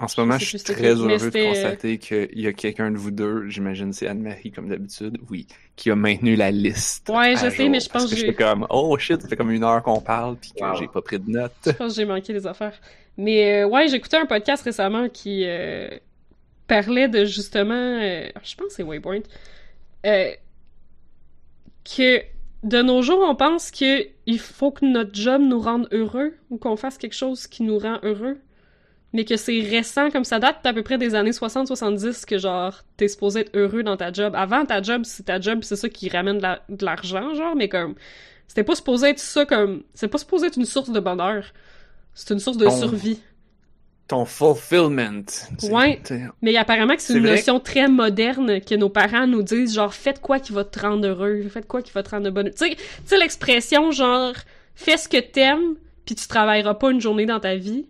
En ce moment, je suis très heureux de euh, constater qu'il y a quelqu'un de vous deux, j'imagine c'est Anne-Marie comme d'habitude, oui, qui a maintenu la liste. Ouais, je sais, mais je pense parce que que j'ai- comme, oh shit, ça fait comme une heure qu'on parle, puis que Wow. j'ai pas pris de notes. Je pense que j'ai manqué des affaires. Mais euh, ouais, j'écoutais un podcast récemment qui euh, parlait de justement, euh, je pense que c'est Waypoint, euh, que de nos jours, on pense que il faut que notre job nous rende heureux ou qu'on fasse quelque chose qui nous rend heureux. Mais que c'est récent, comme ça date à peu près des années 60-70 que genre t'es supposé être heureux dans ta job. Avant ta job, c'est ta job, c'est ça qui ramène de la- de l'argent, genre, mais comme c'était pas supposé être ça comme c'est pas supposé être une source de bonheur. C'est une source de survie. Ton fulfillment. Ouais. t'sais, Mais apparemment que c'est une notion très moderne que nos parents nous disent genre faites quoi qui va te rendre heureux, faites quoi qui va te rendre bonheur. Tu sais, l'expression genre fais ce que t'aimes puis tu travailleras pas une journée dans ta vie.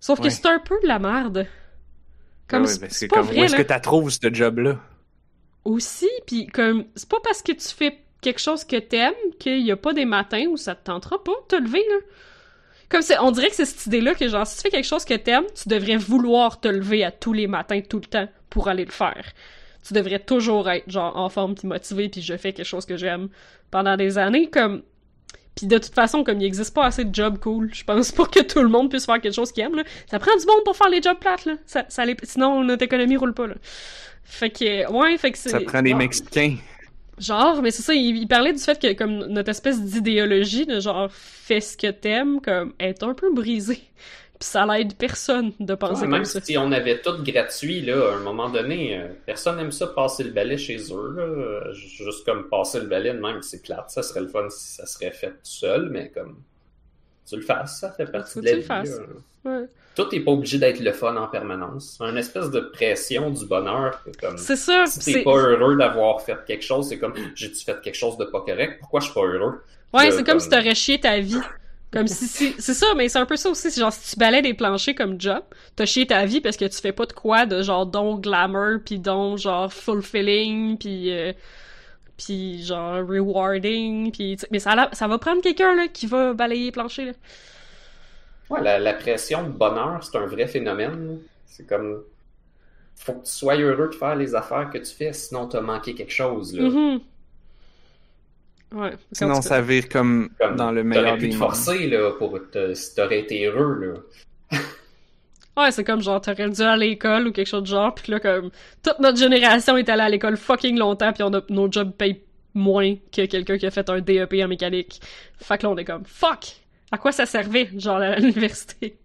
Sauf que c'est un peu de la merde. Comme ouais, c'est pas comme, vrai où est-ce là. que t'as trouvé ce job-là? Aussi, puis comme c'est pas parce que tu fais quelque chose que t'aimes qu'il y a pas des matins où ça te tentera pas de te lever là. Comme c'est, on dirait que c'est cette idée-là que genre si tu fais quelque chose que t'aimes, tu devrais vouloir te lever à tous les matins tout le temps pour aller le faire. Tu devrais toujours être genre en forme puis motivé puis je fais quelque chose que j'aime pendant des années comme puis de toute façon comme il existe pas assez de jobs cool, je pense pour que tout le monde puisse faire quelque chose qu'il aime là. Ça prend du monde pour faire les jobs plates là. Ça, ça les- sinon notre économie roule pas là. Fait que ouais, fait que c'est Ça prend des. Mexicains. Genre, mais c'est ça, il, il parlait du fait que comme notre espèce d'idéologie de genre fais ce que t'aimes comme est un peu brisée. Puis ça l'aide personne de penser Ouais, même comme ça. si on avait tout gratuit, là, à un moment donné, euh, personne n'aime ça passer le balai chez eux. Là. Juste comme passer le balai de même, c'est plate. Ça serait le fun si ça serait fait tout seul, mais comme tu le fasses, ça fait partie Faut de la tu vie. le fasses. là. Ouais. Tout n'est pas obligé d'être le fun en permanence. Une espèce de pression du bonheur. Comme, C'est ça, si t'es pas heureux d'avoir fait quelque chose, c'est comme j'ai-tu fait quelque chose de pas correct? Pourquoi je suis pas heureux? Ouais, c'est comme si t'aurais chié ta vie. Comme si, si c'est ça, mais c'est un peu ça aussi. C'est genre si tu balais des planchers comme job, t'as chié ta vie parce que tu fais pas de quoi de genre don glamour puis don genre fulfilling puis euh, puis genre rewarding puis mais ça ça va prendre quelqu'un là qui va balayer les planchers là. Ouais, la, la pression de bonheur, c'est un vrai phénomène. C'est comme. Faut que tu sois heureux de faire les affaires que tu fais, sinon t'as manqué quelque chose. Là. Mhm. Ouais. Sinon, ça vire comme, Comme, dans le meilleur T'aurais pu des te forcer, là, pour te, si t'aurais été heureux, là. Ouais, c'est comme genre, t'aurais dû aller à l'école ou quelque chose de genre, pis là, comme, toute notre génération est allée à l'école fucking longtemps, pis on a, nos jobs payent moins que quelqu'un qui a fait un DEP en mécanique. Fait que là, on est comme, fuck! À quoi ça servait, genre, à l'université?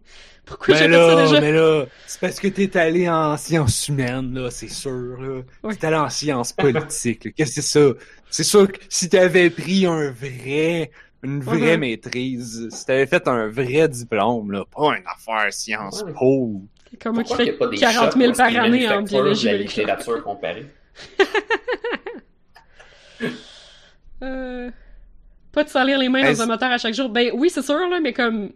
Pourquoi j'ai Mais fait ça déjà? mais là, c'est parce que t'es allé en sciences humaines, là, c'est sûr, là. Oui. T'es allé en sciences politiques, là. Qu'est-ce que c'est ça? C'est sûr que si t'avais pris un vrai, une vraie maîtrise, si t'avais fait un vrai diplôme, là, pas une affaire sciences Ouais. po. Comme moi qui des 40 shops 000 où par année en biologie la littérature comparée? Euh, pas de salir les mains dans un moteur à chaque jour. Ben oui, c'est sûr, là, mais comme,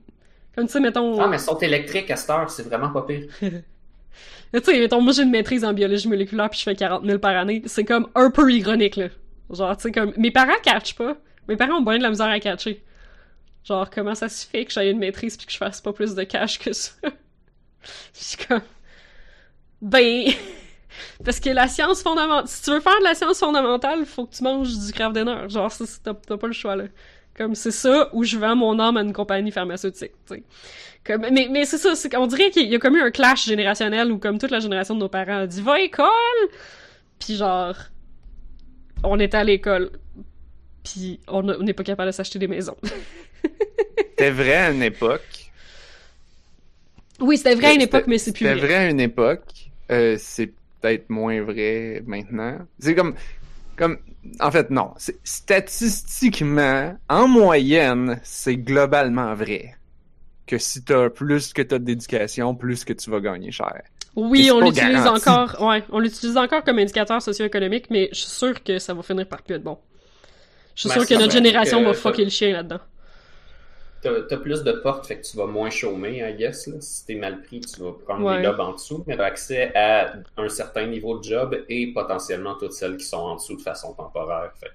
comme tu sais, mettons, Ah, mais sont électriques à cette heure, c'est vraiment pas pire. tu sais, mettons, moi j'ai une maîtrise en biologie moléculaire puis je fais 40 000 par année. C'est comme un peu ironique, là. Genre, tu sais, comme, mes parents catchent pas. Mes parents ont bien de la misère à catcher. Genre, comment ça se fait que j'aille une maîtrise puis que je fasse pas plus de cash que ça? Je suis comme, ben, parce que la science fondamentale, si tu veux faire de la science fondamentale, faut que tu manges du craft dinner. Genre, t'as pas le choix, là. Comme, c'est ça où je vends mon âme à une compagnie pharmaceutique, tu sais. Comme, mais, mais c'est ça, c'est qu'on dirait qu'il y a comme eu un clash générationnel où comme toute la génération de nos parents a dit va à l'école, puis genre on était à l'école, puis on n'est pas capable de s'acheter des maisons. C'était vrai à une époque. oui, c'était vrai à une époque, mais c'est plus C'était vrai. vrai à une époque. Euh, c'est peut-être moins vrai maintenant. C'est comme, comme, en fait, non. Statistiquement, en moyenne, c'est globalement vrai. Que si t'as plus que t'as d'éducation, plus que tu vas gagner cher. Oui, on l'utilise encore, ouais, on l'utilise encore comme indicateur socio-économique, mais je suis sûr que ça va finir par plus être bon. Je suis Ben, sûr que notre génération que va fucker le chien là-dedans. T'as plus de portes, fait que tu vas moins chômer, I guess. Là. Si t'es mal pris, tu vas prendre Ouais. des jobs en dessous, mais t'as accès à un certain niveau de job et potentiellement toutes celles qui sont en dessous de façon temporaire. Fait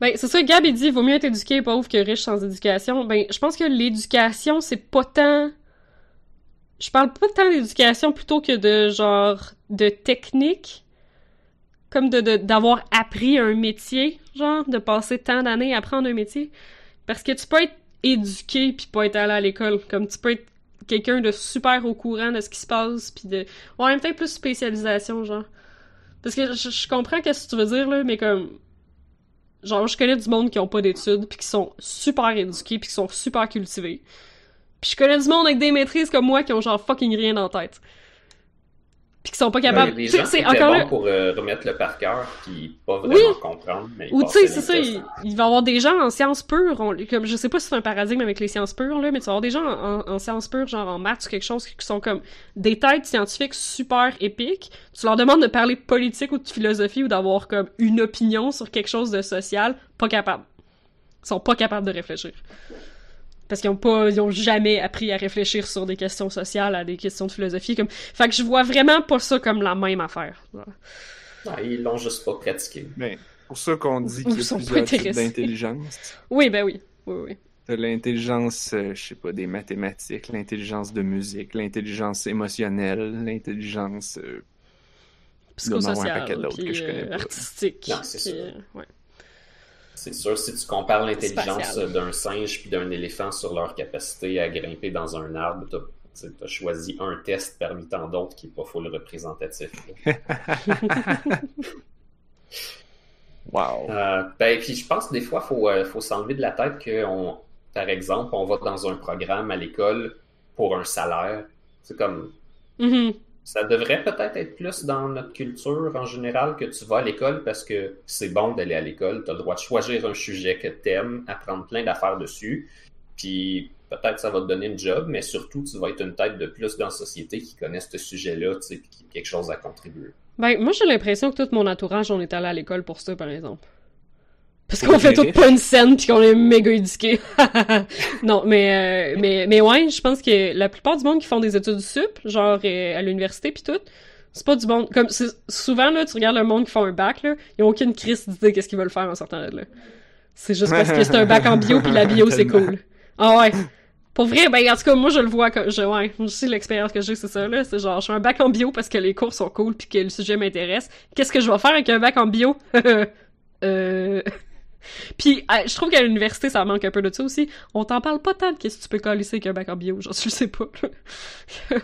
Ben, c'est ça, Gab, il dit, vaut mieux être éduqué et pauvre que riche sans éducation. Ben, je pense que l'éducation, c'est pas tant... Je parle pas tant d'éducation plutôt que de, genre, de technique. Comme de, de- d'avoir appris un métier, genre, de passer tant d'années à apprendre un métier. Parce que tu peux être éduqué puis pas être allé à l'école. Comme tu peux être quelqu'un de super au courant de ce qui se passe puis de... En même temps, plus spécialisation, genre. Parce que je, je comprends qu'est-ce que tu veux dire, là, mais comme... Genre, je connais du monde qui ont pas d'études, puis qui sont super éduqués, puis qui sont super cultivés. Puis je connais du monde avec des maîtrises comme moi qui ont genre fucking rien la tête. Puis qui sont pas capables... qui c'est encore là... pour euh, remettre le par cœur puis pas vraiment Oui. comprendre. Mais Ou tu sais, c'est ça, il, il va y avoir des gens en sciences pures, on- comme je sais pas si c'est un paradigme avec les sciences pures, là, mais tu vas avoir des gens en, en sciences pures, genre en maths ou quelque chose, qui sont comme des têtes scientifiques super épiques. Tu leur demandes de parler politique ou de philosophie ou d'avoir comme une opinion sur quelque chose de social, pas capable. Ils sont pas capables de réfléchir. Parce qu'ils ont pas, ils ont jamais appris à réfléchir sur des questions sociales, à des questions de philosophie, comme, fait que je vois vraiment pas ça comme la même affaire. Ah, ils l'ont juste pas pratiqué. Ben, c'est pour ça qu'on dit qu'il y a plusieurs types d'intelligence. Oui, ben oui. Oui, oui. T'as l'intelligence, euh, je sais pas, des mathématiques, l'intelligence de musique, l'intelligence émotionnelle, l'intelligence... euh, psychosocial, un paquet d'autres que je connais euh, pas. artistique. Non, c'est puis, ça. euh, ouais. C'est sûr, si tu compares l'intelligence d'un singe puis d'un éléphant sur leur capacité à grimper dans un arbre, t'as tu t'as choisi un test parmi tant d'autres qui est pas full représentatif. Wow. Euh, ben, puis je pense que des fois, il faut, euh, faut s'enlever de la tête que, on, par exemple, on va dans un programme à l'école pour un salaire. C'est comme, Mhm. Ça devrait peut-être être plus dans notre culture en général que tu vas à l'école parce que c'est bon d'aller à l'école. Tu as le droit de choisir un sujet que t'aimes, apprendre plein d'affaires dessus. Puis peut-être ça va te donner une job, mais surtout tu vas être une tête de plus dans la société qui connaît ce sujet-là, tu qui a quelque chose à contribuer. Ben, moi, j'ai l'impression que tout mon entourage, on est allé à l'école pour ça, par exemple. Parce qu'on fait tout pas une scène pis qu'on est méga éduqués. non, mais, euh, mais, mais ouais, je pense que la plupart du monde qui font des études sup, genre euh, à l'université pis tout, c'est pas du monde, comme, souvent, là, tu regardes le monde qui font un bac, là, ils ont aucune crise d'idée qu'est-ce qu'ils veulent faire en sortant de là. C'est juste parce que c'est un bac en bio pis la bio, c'est cool. Ah ouais. Pour vrai, ben, en tout cas, moi, je le vois comme, je, ouais, aussi, l'expérience que j'ai, c'est ça, là. C'est genre, je suis un bac en bio parce que les cours sont cool puis que le sujet m'intéresse. Qu'est-ce que je vais faire avec un bac en bio? euh... Puis euh, je trouve qu'à l'université, ça manque un peu de ça aussi. On t'en parle pas tant de qu'est-ce que tu peux coller avec un bac en bio, genre, le sais pas.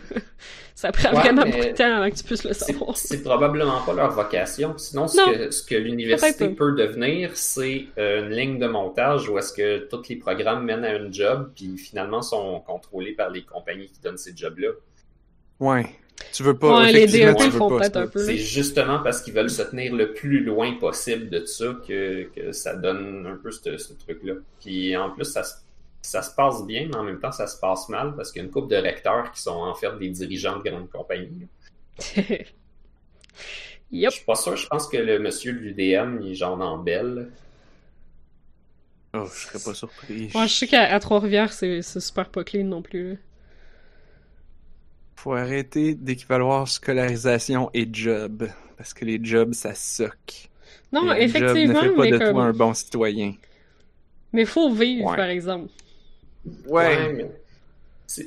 ça prend Ouais, vraiment beaucoup de temps avant que tu puisses le savoir. c'est probablement pas leur vocation. Sinon, ce Non. que, ce que l'université peut devenir, c'est euh, une ligne de montage où est-ce que tous les programmes mènent à un job, puis finalement sont contrôlés par les compagnies qui donnent ces jobs-là. Ouais. Tu veux pas. Ouais, les effectivement, DEP tu veux font pas peut-être un peu. C'est justement parce qu'ils veulent se tenir le plus loin possible de ça que, que ça donne un peu ce, ce truc-là. Puis en plus, ça, se- ça se passe bien, mais en même temps, ça se passe mal parce qu'il y a une couple de recteurs qui sont en fait des dirigeants de grandes compagnies. Yep. Je suis pas sûr, je pense que le monsieur de l'UDM, il est genre en belle. Oh, je serais pas surpris. Moi, je sais qu'à Trois-Rivières, c'est super pas clean non plus. Faut arrêter d'équivaloir scolarisation et job. Parce que les jobs, ça suck. Non, Et un job ne effectivement, fait pas mais de comme... toi un bon citoyen. Mais faut vivre, Ouais. par exemple. Ouais. mais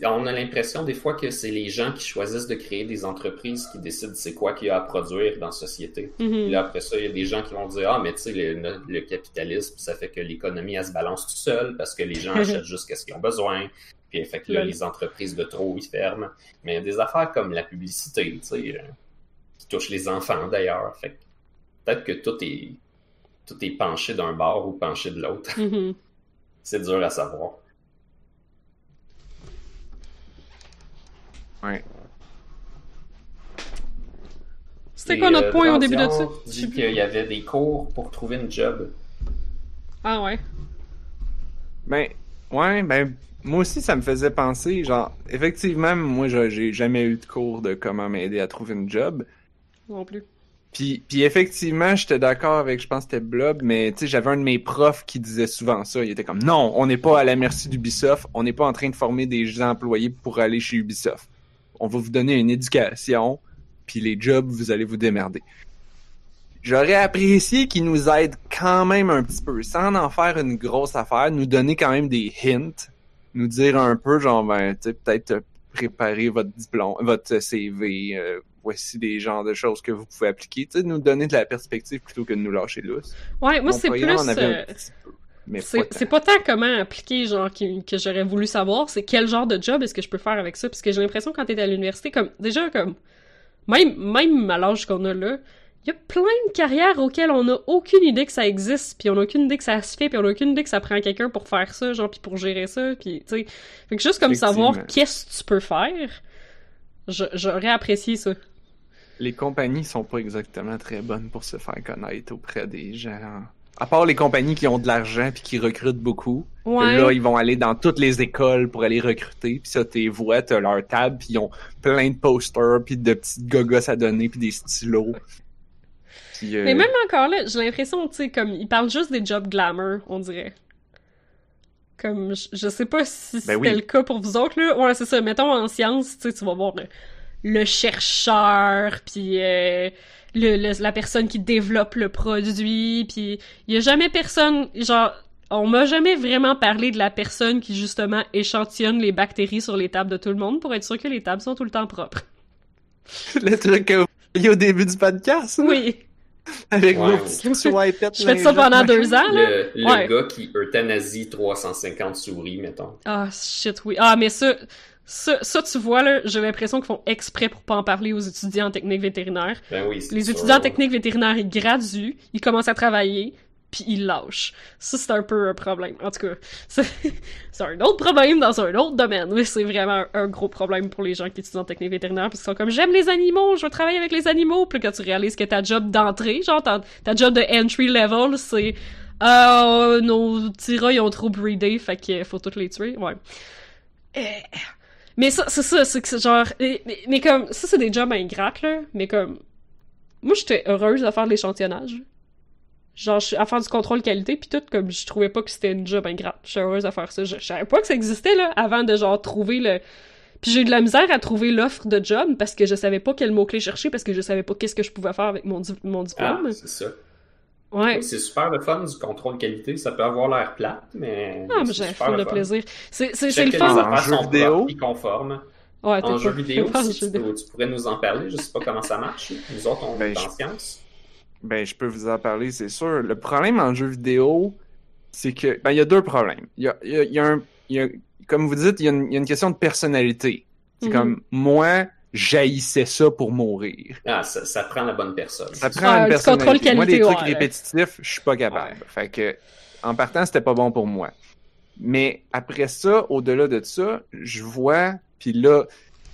on a l'impression des fois que c'est les gens qui choisissent de créer des entreprises qui décident c'est quoi qu'il y a à produire dans la société. Mhm. Puis là, après ça, il y a des gens qui vont dire Ah, mais tu sais, le, le- le capitalisme, ça fait que l'économie, elle se balance tout seul parce que les gens achètent juste ce qu'ils ont besoin. Puis fait que là, les entreprises de trop, ils ferment. Mais il y a des affaires comme la publicité, tu sais, euh, qui touchent les enfants d'ailleurs. Fait peut-être que tout est, tout est penché d'un bord ou penché de l'autre. Mhm. C'est dur à savoir. Ouais. C'était quoi notre euh, point au début de ça? Dit qu'il y avait des cours pour trouver une job. Ah ouais. Ben, ouais, ben, moi aussi, ça me faisait penser, genre, effectivement, moi, j'ai jamais eu de cours de comment m'aider à trouver une job. Non plus. Puis, puis effectivement, j'étais d'accord avec, je pense que c'était Blob, mais tu sais, j'avais un de mes profs qui disait souvent ça. Il était comme, non, on n'est pas à la merci d'Ubisoft, on n'est pas en train de former des employés pour aller chez Ubisoft. On va vous donner une éducation, puis les jobs, vous allez vous démerder. J'aurais apprécié qu'ils nous aident quand même un petit peu, sans en faire une grosse affaire, nous donner quand même des hints, nous dire un peu, genre, ben, peut-être euh, préparer votre diplôme, votre CV, euh, voici des genres de choses que vous pouvez appliquer, tu sais, nous donner de la perspective plutôt que de nous lâcher lousse. Ouais, moi c'est plus. euh, C'est pas pas tant comment appliquer, genre, qui- que j'aurais voulu savoir, c'est quel genre de job est-ce que je peux faire avec ça, parce que j'ai l'impression quand t'es à l'université, comme, déjà, comme, même, même à l'âge qu'on a là, il y a plein de carrières auxquelles on a aucune idée que ça existe, puis on a aucune idée que ça se fait, puis on a aucune idée que ça prend quelqu'un pour faire ça, genre, puis pour gérer ça, puis, tu sais, fait que juste comme savoir qu'est-ce que tu peux faire, j'aurais apprécié ça. Les compagnies sont pas exactement très bonnes pour se faire connaître auprès des gens. À part les compagnies qui ont de l'argent puis qui recrutent beaucoup. Ouais. là, ils vont aller dans toutes les écoles pour aller recruter. Puis ça, tes voix, t'as leur table, puis ils ont plein de posters, puis de petites gogos à donner, puis des stylos. Euh, Mais même encore là, j'ai l'impression, tu sais, comme, ils parlent juste des jobs glamour, on dirait. Comme, je, je sais pas si c'était Ben oui. le cas pour vous autres, là. Ouais, c'est ça. Mettons, en sciences, tu sais, tu vas voir le chercheur, puis euh, le, le- la personne qui développe le produit, puis il y a jamais personne, genre, on m'a jamais vraiment parlé de la personne qui, justement, échantillonne les bactéries sur les tables de tout le monde pour être sûr que les tables sont tout le temps propres. le truc que vous voyez au début du podcast, Oui. avec Ouais. vos petites swipettes. Je fais ça pendant deux ans, là. Le, le Ouais. gars qui euthanasie 350 souris, mettons. Ah, shit, oui. Ah, mais ça, ça, ça tu vois, là, j'ai l'impression qu'ils font exprès pour pas en parler aux étudiants en technique vétérinaire. Ben oui, c'est Les sûr. étudiants en technique vétérinaire, ils graduent, ils commencent à travailler, puis ils lâchent. Ça, c'est un peu un problème. En tout cas, c'est un autre problème dans un autre domaine, mais c'est vraiment un, gros problème pour les gens qui étudient en technique vétérinaire, parce qu'ils sont comme, j'aime les animaux, je veux travailler avec les animaux, puis quand tu réalises que ta job d'entrée, genre, ta, ta job de entry level, c'est, ah, nos petits rats, ils ont trop breedé, fait qu'il faut tous les tuer, ouais. Euh, Mais ça, c'est ça, c'est que genre, mais, comme, ça c'est des jobs ingrates, là, mais comme, moi j'étais heureuse à faire de l'échantillonnage. Genre, je suis à faire du contrôle qualité, puis tout, comme, je trouvais pas que c'était une job ingrate. J'étais heureuse à faire ça. Je, je savais pas que ça existait, là, avant de, genre, trouver le... Puis j'ai eu de la misère à trouver l'offre de job, parce que je savais pas quel mot-clé chercher, parce que je savais pas qu'est-ce que je pouvais faire avec mon, di- mon Ah, diplôme. c'est ça. ouais. Oui, c'est super le fun du contrôle qualité. Ça peut avoir l'air plate, mais. Ah, mais c'est j'ai le de plaisir. C'est, le fun. les En jeu sont vidéo. conformes. Ouais, En jeu vidéo, si jeu tu, vidéo. tu pourrais nous en parler. Je sais pas comment ça marche. Nous autres, on Ben, est en je- sciences. Ben, je peux vous en parler, c'est sûr. Le problème en jeu vidéo, c'est que ben il y a deux problèmes. Il y a, il y a- il y a un il y a- comme vous dites, il y, a une, il y a une question de personnalité. C'est Mhm. comme moi, j'haïssais ça pour mourir. Ah, ça, ça prend la bonne personne. Ça prend Ah, une personnalité. Moi, les qualité, trucs ouais. répétitifs, je suis pas capable. Fait que en partant, c'était pas bon pour moi. Mais après ça, au-delà de ça, je vois, puis là,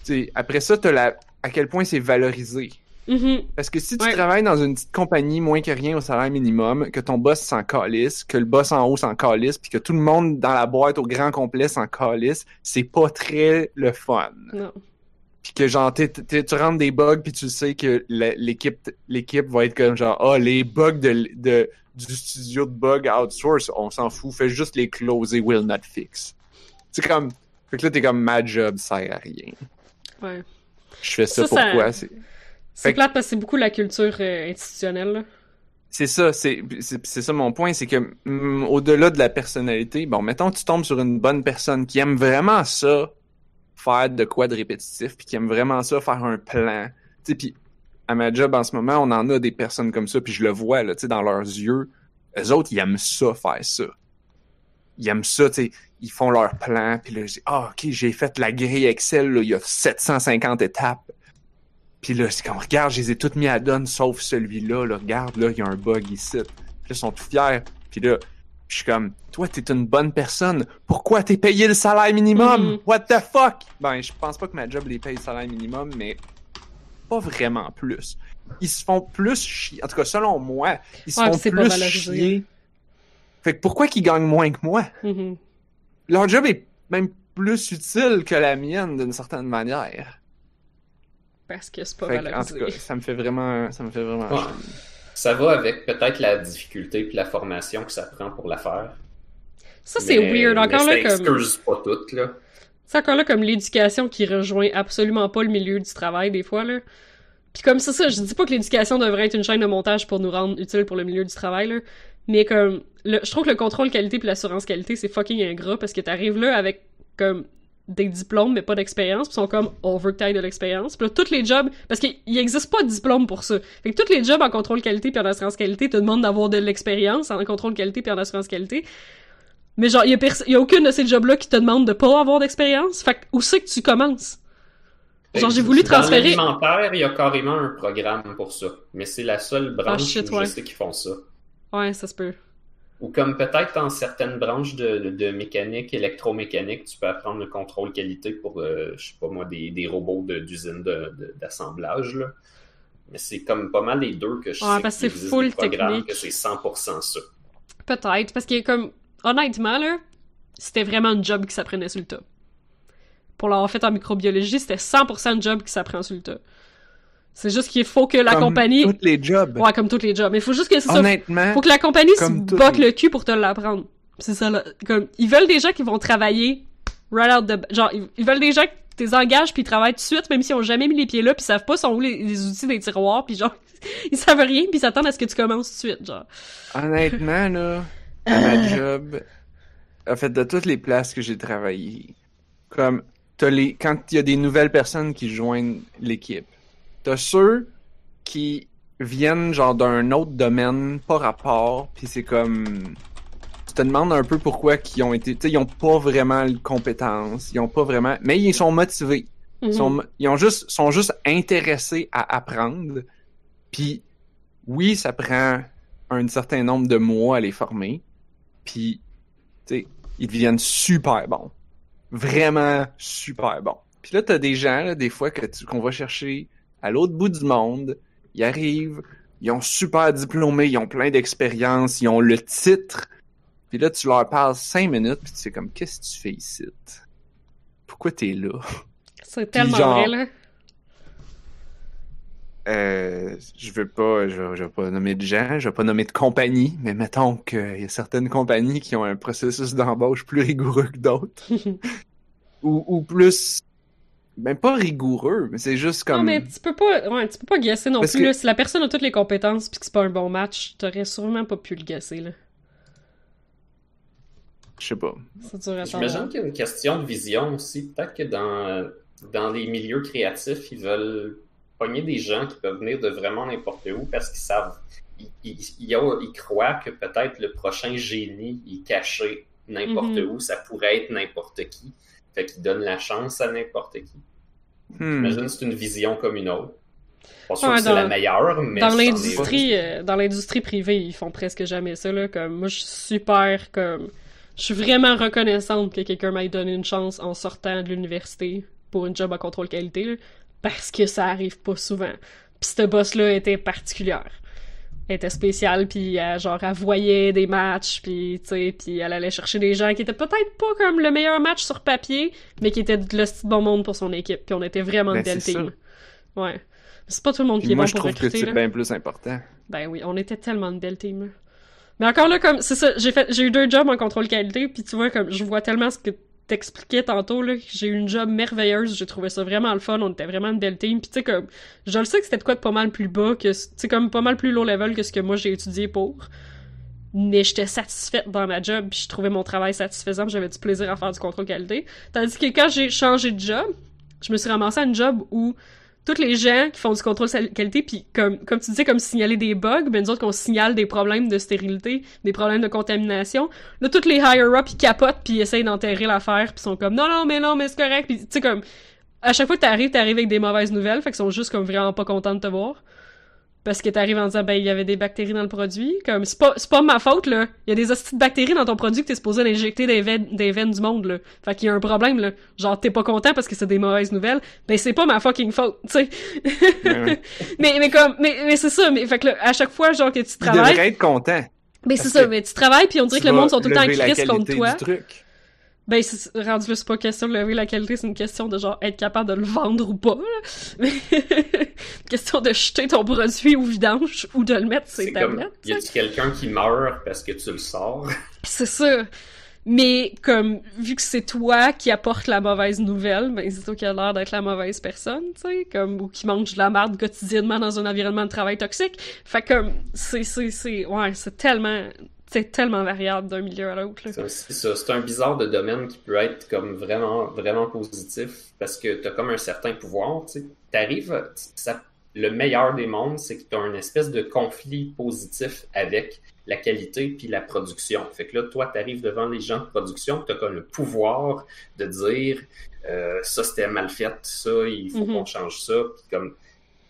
tu sais, après ça, t'as la à quel point c'est valorisé. Mhm. Parce que si tu Ouais. travailles dans une petite compagnie moins que rien au salaire minimum, que ton boss s'en calisse, que le boss en haut s'en calisse, puis que tout le monde dans la boîte au grand complet s'en calisse, c'est pas très le fun. Non. Puis que genre tu rentres des bugs puis tu sais que l'équipe l'équipe va être comme genre ah les bugs de, du studio de bugs outsource, on s'en fout, fais juste les closer will not fix. C'est comme fait que là t'es comme ma job sert à rien. Ouais. Je fais ça, Ça, ça- pourquoi c'est C'est plate parce que c'est beaucoup la culture euh, institutionnelle. là. C'est ça, c'est ça mon point, c'est que mm, au-delà de la personnalité, bon, mettons que tu tombes sur une bonne personne qui aime vraiment ça, faire de quoi de répétitif, puis qui aime vraiment ça, faire un plan. Tu sais, puis à ma job en ce moment, on en a des personnes comme ça, puis je le vois là, tu sais, dans leurs yeux. Les autres, ils aiment ça, faire ça. Ils aiment ça, tu sais, ils font leur plan, puis là, je dis, ah, ok, j'ai fait la grille Excel, là, il y a 750 étapes. Puis là, c'est qu'on regarde, je les ai toutes mis à donne, sauf celui-là. Là, regarde, là, il y a un bug ici. Puis là, ils sont tout fiers. Puis là, je suis comme, toi, t'es une bonne personne. Pourquoi t'es payé le salaire minimum? Mhm. What the fuck? Ben, je pense pas que ma job les paye le salaire minimum, mais pas vraiment plus. Ils se font plus chier. En tout cas, selon moi, ils se Ouais, font plus chier. Fait que pourquoi qu'ils gagnent moins que moi? Mhm. Leur job est même plus utile que la mienne d'une certaine manière. Parce que c'est pas Fait en tout cas, ça me fait vraiment, ça me fait vraiment Ouais. Ça va avec peut-être la difficulté puis la formation que ça prend pour la faire. Ça, c'est weird. Encore mais là, ça comme. excuse pas tout, là. C'est encore là comme l'éducation qui rejoint absolument pas le milieu du travail, des fois, là. Puis comme c'est ça, je dis pas que l'éducation devrait être une chaîne de montage pour nous rendre utiles pour le milieu du travail, là. Mais comme, le, je trouve que le contrôle qualité puis l'assurance qualité, c'est fucking ingrat parce que t'arrives là avec, comme, des diplômes mais pas d'expérience, puis ils sont comme, on veut que t'ailles de l'expérience. Puis là, tous les jobs, parce qu'il il existe pas de diplôme pour ça. Fait que tous les jobs en contrôle qualité puis en assurance qualité te demandent d'avoir de l'expérience en contrôle qualité puis en assurance qualité. Mais genre, il y, a y a aucune de ces jobs-là qui te demande de pas avoir d'expérience. Fait que, où c'est que tu commences? Genre, j'ai voulu Dans transférer. l'alimentaire, il y a carrément un programme pour ça. Mais c'est la seule branche Ah, shit, où ouais. je sais qu'ils font ça. Ouais, ça se peut. Ou comme peut-être dans certaines branches de, de, de mécanique, électromécanique, tu peux apprendre le contrôle qualité pour, euh, je sais pas moi, des, des robots d'usine de- d'assemblage. Mais c'est comme pas mal les deux que je Ouais, sais parce que c'est full technique. que c'est 100% ça. Peut-être. Parce que, comme, honnêtement, là, c'était vraiment un job qui s'apprenait sur le tas. Pour l'avoir fait en microbiologie, c'était 100% de job qui s'apprend sur le tas. C'est juste qu'il faut que la Comme compagnie. Tous les jobs. Ouais, comme tous les jobs. Mais il faut juste que c'est ça. Honnêtement, Faut que la compagnie se Comme botte le cul pour te l'apprendre. C'est ça, là. Comme, ils veulent des gens qui vont travailler right out the... Genre, ils, ils veulent des gens qui les engagent puis ils travaillent tout de suite, même s'ils ont jamais mis les pieds là puis ils savent pas sont où les, les outils des tiroirs puis genre, ils savent rien puis ils s'attendent à ce que tu commences tout de suite, genre. honnêtement, là, à ma job, en fait, de toutes les places que j'ai travaillé, comme, t'as les, quand il y a des nouvelles personnes qui joignent l'équipe, t'as ceux qui viennent, genre, d'un autre domaine, pas rapport, puis c'est comme, tu te demandes un peu pourquoi qu'ils ont été, tu sais, ils ont pas vraiment de compétences, ils ont pas vraiment, mais ils sont motivés. Ils Mhm. sont, ils ont juste, sont juste intéressés à apprendre. Puis, oui, ça prend un certain nombre de mois à les former. Puis, tu sais, ils deviennent super bons. Vraiment super bons. Puis là, t'as des gens, là, des fois, que qu'on va chercher à l'autre bout du monde. Ils arrivent, ils ont super diplômés, ils ont plein d'expérience, ils ont le titre. Puis là, tu leur parles cinq minutes, puis tu sais comme, qu'est-ce que tu fais ici? Pourquoi t'es là? C'est tellement genre- vrai, là. Euh, je veux pas, je, pas nommer de gens, je vais pas nommer de compagnie, mais mettons qu'il y a certaines compagnies qui ont un processus d'embauche plus rigoureux que d'autres. ou, ou plus, ben pas rigoureux, mais c'est juste comme, Non, mais tu peux pas, ouais, tu peux pas guesser non Parce plus, que- là. Si la personne a toutes les compétences pis que c'est pas un bon match, t'aurais sûrement pas pu le guesser, là. je sais pas. J'imagine qu'il y a une question de vision aussi. Peut-être que dans, dans les milieux créatifs, ils veulent pogner des gens qui peuvent venir de vraiment n'importe où parce qu'ils savent il, il, il, a- il croit que peut-être le prochain génie est caché n'importe Mhm. où, ça pourrait être n'importe qui. Fait qu'il donne la chance à n'importe qui. Hmm. J'imagine que c'est une vision comme une autre. Pas sûr Ouais, que c'est la meilleure, mais dans c'en est l'industrie, euh, dans l'industrie privée, ils font presque jamais ça là. Comme moi, je suis super comme, je suis vraiment reconnaissante que quelqu'un m'ait donné une chance en sortant de l'université pour une job à contrôle qualité, là, parce que ça arrive pas souvent. Puis cette boss là était particulière. Elle était spéciale, puis elle, genre, elle voyait des matchs, puis, tu sais, puis elle allait chercher des gens qui étaient peut-être pas comme le meilleur match sur papier, mais qui étaient de le bon monde pour son équipe, puis on était vraiment une Ben, belle c'est team. Ouais. C'est pas tout le monde qui est moi, bon je pour trouve que recruter, c'est bien plus important. Ben oui, on était tellement une belle team. Mais encore là, comme, c'est ça, j'ai fait, j'ai eu deux jobs en contrôle qualité, puis tu vois, comme, je vois tellement ce que t'expliquais tantôt, là, que j'ai eu une job merveilleuse, j'ai trouvé ça vraiment le fun, on était vraiment une belle team, puis tu sais, comme, je le sais que c'était quoi de pas mal plus bas, que, tu comme, pas mal plus low level que ce que moi j'ai étudié pour. Mais j'étais satisfaite dans ma job, puis je trouvais mon travail satisfaisant, j'avais du plaisir à faire du contrôle qualité. Tandis que quand j'ai changé de job, je me suis ramassée à une job où tous les gens qui font du contrôle qualité, puis comme, comme tu disais, comme signaler des bugs, ben nous autres, qu'on signale des problèmes de stérilité, des problèmes de contamination, là, tous les higher-up, ils capotent, puis essayent d'enterrer l'affaire, puis sont comme, non, non, mais non, mais c'est correct, puis tu sais, comme, à chaque fois que t'arrives, t'arrives avec des mauvaises nouvelles, fait qu'ils sont juste comme vraiment pas contents de te voir. Parce que t'arrives en disant, ben, il y avait des bactéries dans le produit. Comme, c'est pas, c'est pas ma faute, là. Il y a des hosties de bactéries dans ton produit que t'es supposé l'injecter des veines, des veines du monde, là. Fait qu'il y a un problème, là. Genre, t'es pas content parce que c'est des mauvaises nouvelles. Ben, c'est pas ma fucking faute, tu sais. Ouais, ouais. mais, mais comme, mais, mais c'est ça. Mais, fait que là, à chaque fois, genre, que tu Il travailles. devrait être content. Ben, c'est ça. Mais tu travailles puis on dirait Tu que le monde sont tout le temps en crise contre toi. truc. Ben, c'est rendu là, c'est pas question de lever la qualité, c'est une question de genre être capable de le vendre ou pas. là. Mais question de jeter ton produit au vidange ou de le mettre sur C'est ses comme, tablettes. y a-tu quelqu'un qui meurt parce que tu le sors? C'est ça. Mais comme vu que c'est toi qui apporte la mauvaise nouvelle, ben c'est toi qui a l'air d'être la mauvaise personne, tu sais, comme ou qui mange de la merde quotidiennement dans un environnement de travail toxique. Fait comme c'est c'est c'est ouais, c'est tellement c'est tellement variable d'un milieu à l'autre. C'est un bizarre de domaine qui peut être comme vraiment, vraiment positif parce que t'as comme un certain pouvoir. Tu ça- le meilleur des mondes, c'est que t'as une espèce de conflit positif avec la qualité puis la production. Fait que là, toi, t'arrives devant les gens de production, t'as comme le pouvoir de dire euh, ça c'était mal fait, ça il faut Mhm. qu'on change ça. Puis comme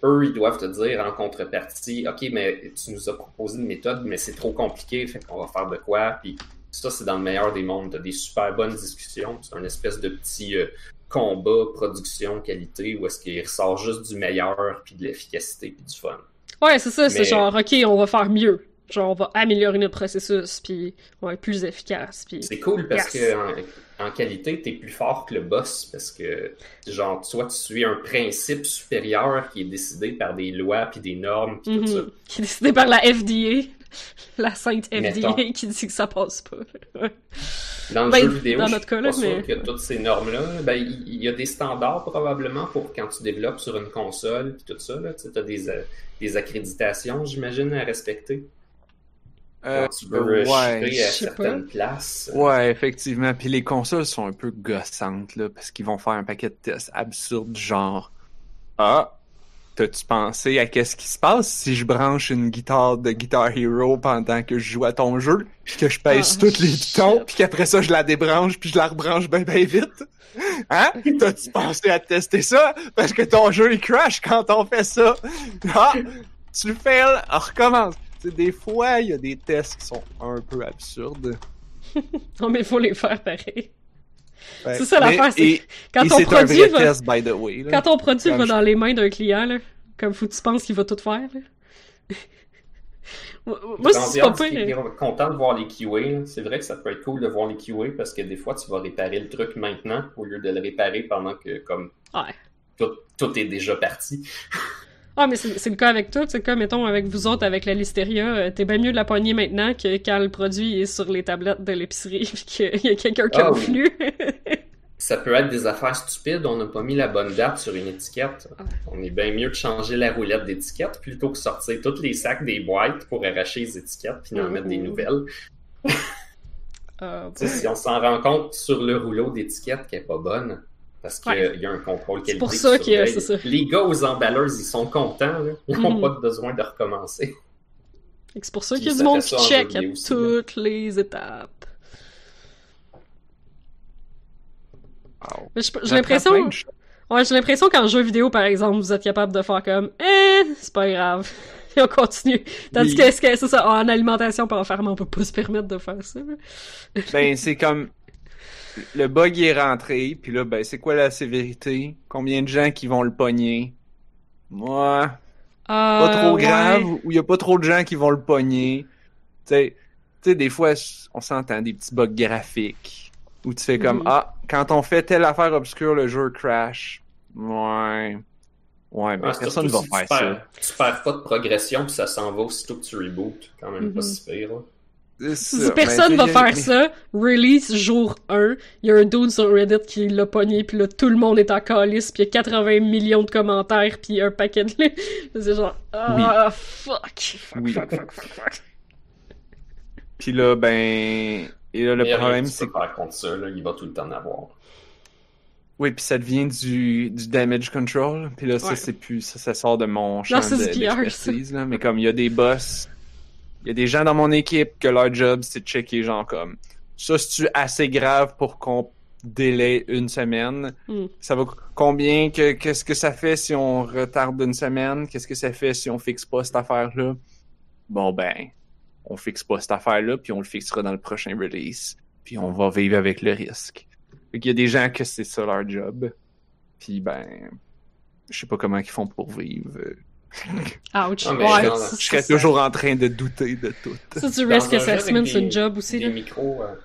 eux, ils doivent te dire en contrepartie, OK, mais tu nous as proposé une méthode, mais c'est trop compliqué, fait qu'on va faire de quoi. Puis ça, c'est dans le meilleur des mondes. T'as des super bonnes discussions. C'est un espèce de petit euh, combat, production, qualité, où est-ce qu'il ressort juste du meilleur, puis de l'efficacité, puis du fun. Ouais, c'est ça, c'est genre OK, on va faire mieux. Genre on va améliorer notre processus puis on va être plus efficace puis C'est cool parce Yes. que en, en qualité, t'es plus fort que le boss parce que, genre, soit tu suis un principe supérieur qui est décidé par des lois, puis des normes, puis tout Mhm. ça. qui est décidé par la FDA, la sainte FDA Mettons. qui dit que ça passe pas. Dans le Ben, jeu vidéo, dans je notre suis cas, pas sûr mais- que toutes ces normes-là, ben, il il y a des standards probablement pour quand tu développes sur une console puis tout ça. Tu as des, euh, des accréditations, j'imagine, à respecter. Euh, Quand tu veux ouais. à places. Ouais, effectivement. Puis les consoles sont un peu gossantes, là, parce qu'ils vont faire un paquet de tests absurdes, genre Ah, t'as-tu pensé à qu'est-ce qui se passe si je branche une guitare de Guitar Hero pendant que je joue à ton jeu, puis que je pèse Ah, tous les boutons, puis qu'après ça je la débranche, puis je la rebranche bien bien vite? Hein? T'as-tu pensé à tester ça? Parce que ton jeu il crash quand on fait ça. Ah, tu fail, on recommence. Des fois, il y a des tests qui sont un peu absurdes. Non mais il faut les faire pareil. Ouais. C'est ça l'affaire, c'est Quand et ton un produit vrai va test, by the way. là. quand ton produit va je- dans les mains d'un client là, comme faut que tu penses qu'il va tout faire. Là. Moi, c'est pas pire. content de voir les QA. C'est vrai que ça peut être cool de voir les QA parce que des fois, tu vas réparer le truc maintenant au lieu de le réparer pendant que comme Ouais. tout, tout est déjà parti. Ah, mais c'est le cas avec tout. C'est le cas, mettons, avec vous autres, avec la listeria. euh, T'es bien mieux de la poigner maintenant que quand le produit est sur les tablettes de l'épicerie pis qu'il y a quelqu'un qui a Ah oui. Ça peut être des affaires stupides, on n'a pas mis la bonne date sur une étiquette. On est bien mieux de changer la roulette d'étiquette plutôt que sortir tous les sacs des boîtes pour arracher les étiquettes puis en mettre des nouvelles. Ah, Tu sais, si on s'en rend compte sur le rouleau d'étiquette qu'elle est pas bonne, parce qu'il Ouais. y a un contrôle qualité. pour qui ça que- c'est ça. Les gars aux emballeuses, ils sont contents, là. ils n'ont Mhm. pas besoin de recommencer. C'est pour ça qu'il y a du monde qui check à là. toutes les étapes. Wow. Mais j'ai l'impression, ouais, j'ai l'impression qu'en jeu vidéo, par exemple, vous êtes capable de faire comme, eh, c'est pas grave. Et on continue. Tandis Oui. que, ce que c'est ça, en alimentation, par on peut pas se permettre de faire ça. Ben, c'est comme. Le bug est rentré, puis là, ben, c'est quoi la sévérité? Combien de gens qui vont le pogner? Moi, pas Euh, trop ouais. grave, ou il y a pas trop de gens qui vont le pogner. Tu sais, tu sais, des fois, on s'entend des petits bugs graphiques, où tu fais comme, Mhm. ah, quand on fait telle affaire obscure, le jeu crash. Ouais. Ouais, ben, Ah, c'est personne surtout va si faire tu ça. perds, tu perds pas de progression, puis ça s'en va aussitôt que tu rebootes. Quand même pas Mhm. si pire. là. Si ça. personne Ben, va faire mais- ça, release jour 1, il y a un dude sur Reddit qui l'a pogné, puis là, tout le monde est en calice, puis il y a 80 millions de commentaires, puis un paquet de... C'est genre, ah, fuck, fuck, Oui. fuck, fuck, fuck, fuck. Puis là, ben. Et là, le problème, c'est faire contre ça, là. il va tout le temps en avoir. Oui, puis ça devient du, du damage control. Puis là, ça, Ouais. c'est plus. Ça, ça sort de mon champ Non, c'est de- d'expertise, là. Mais comme il y a des boss, il y a des gens dans mon équipe que leur job, c'est de checker, genre comme. Ça, c'est-tu assez grave pour qu'on délai une semaine? Hmm. Ça va combien? que Qu'est-ce que ça fait si on retarde une semaine? Qu'est-ce que ça fait si on fixe pas cette affaire-là? Bon, ben, on fixe pas cette affaire-là, puis on le fixera dans le prochain release. Puis on va vivre avec le risque. Fait qu'il y a des gens que c'est ça leur job. Puis ben, je sais pas comment ils font pour vivre. Ouch. Ah, ouais, ça, Je serais ça, toujours en train de douter de tout. ça, du risk assessment, c'est une job aussi, Des là. micros. euh,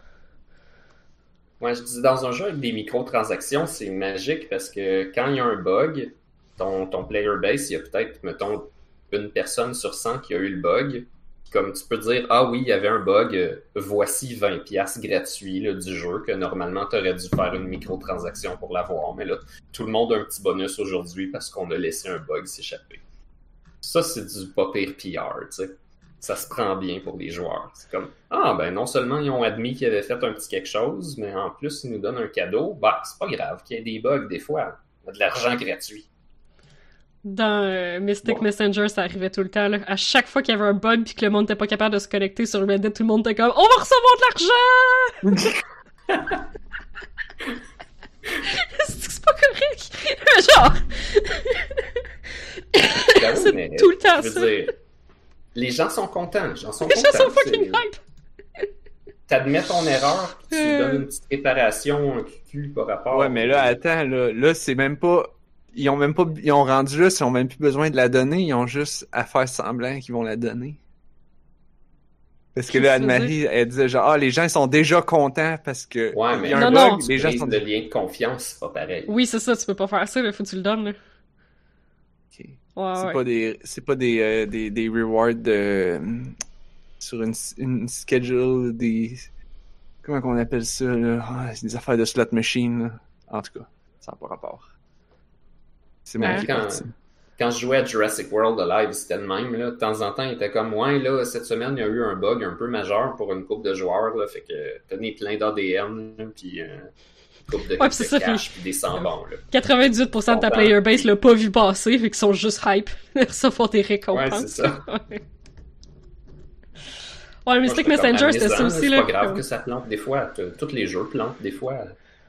Ouais, je dis dans un jeu avec des microtransactions, c'est magique parce que quand il y a un bug, ton, ton player base, il y a peut-être, mettons, une personne sur 100 qui a eu le bug. Comme tu peux dire, ah oui, il y avait un bug, euh, voici 20$ piastres gratuits là, du jeu que normalement tu aurais dû faire une microtransaction pour l'avoir. Mais là, tout le monde a un petit bonus aujourd'hui parce qu'on a laissé un bug s'échapper. Ça, c'est du pas pire PR, tu sais ça se prend bien pour les joueurs. C'est comme, ah, ben non seulement ils ont admis qu'ils avaient fait un petit quelque chose, mais en plus ils nous donnent un cadeau. Bah, c'est pas grave qu'il y ait des bugs des fois. On a de l'argent gratuit. Dans euh, Mystic. Messenger, ça arrivait tout le temps, là. À chaque fois qu'il y avait un bug puis que le monde n'était pas capable de se connecter sur Reddit, tout le monde était comme « On va recevoir de l'argent! » C'est pas correct! Genre... Oui, C'est mais, tout le temps ça. dire, les gens sont contents. Les gens sont Les contents. gens sont fucking hype! T'admets ton erreur, tu Euh. donnes une petite réparation, un cul par rapport. Ouais, mais là, attends, là, là c'est même pas. Ils ont même pas. Ils ont rendu là, ils ont même plus besoin de la donner, ils ont juste à faire semblant qu'ils vont la donner. Parce que là, Anne-Marie, elle disait genre, ah, les gens ils sont déjà contents parce que Ouais, il mais y a un Non, bug, non. les gens sont le lien de confiance, c'est pas pareil. Oui, c'est ça, tu peux pas faire ça, là, faut que tu le donnes, là. Ok. Ouais, C'est ouais. pas des, c'est pas des, euh, des, des rewards de, sur une, une schedule, des, comment qu'on appelle ça, là? Ah, c'est des affaires de slot machine, là. En tout cas, ça n'a pas rapport. C'est moi Ouais. qui est Quand, je jouais à Jurassic World Live, c'était le même. Là. De temps en temps, il était comme Ouais, là, cette semaine, il y a eu un bug un peu majeur pour une coupe de joueurs. Là, fait que tenez plein d'ADN, puis euh, une coupe de, Ouais, de ça, cash, puis des sans-bons. là. 98% de ta player base l'a pas vu passer, fait qu'ils sont juste hype. Ça font des Ouais, récompenses. c'est ça. Ouais. Ouais, Mystic Messenger, c'était ça aussi, C'est pas grave que ça plante des fois. Tous les jeux plantent des fois.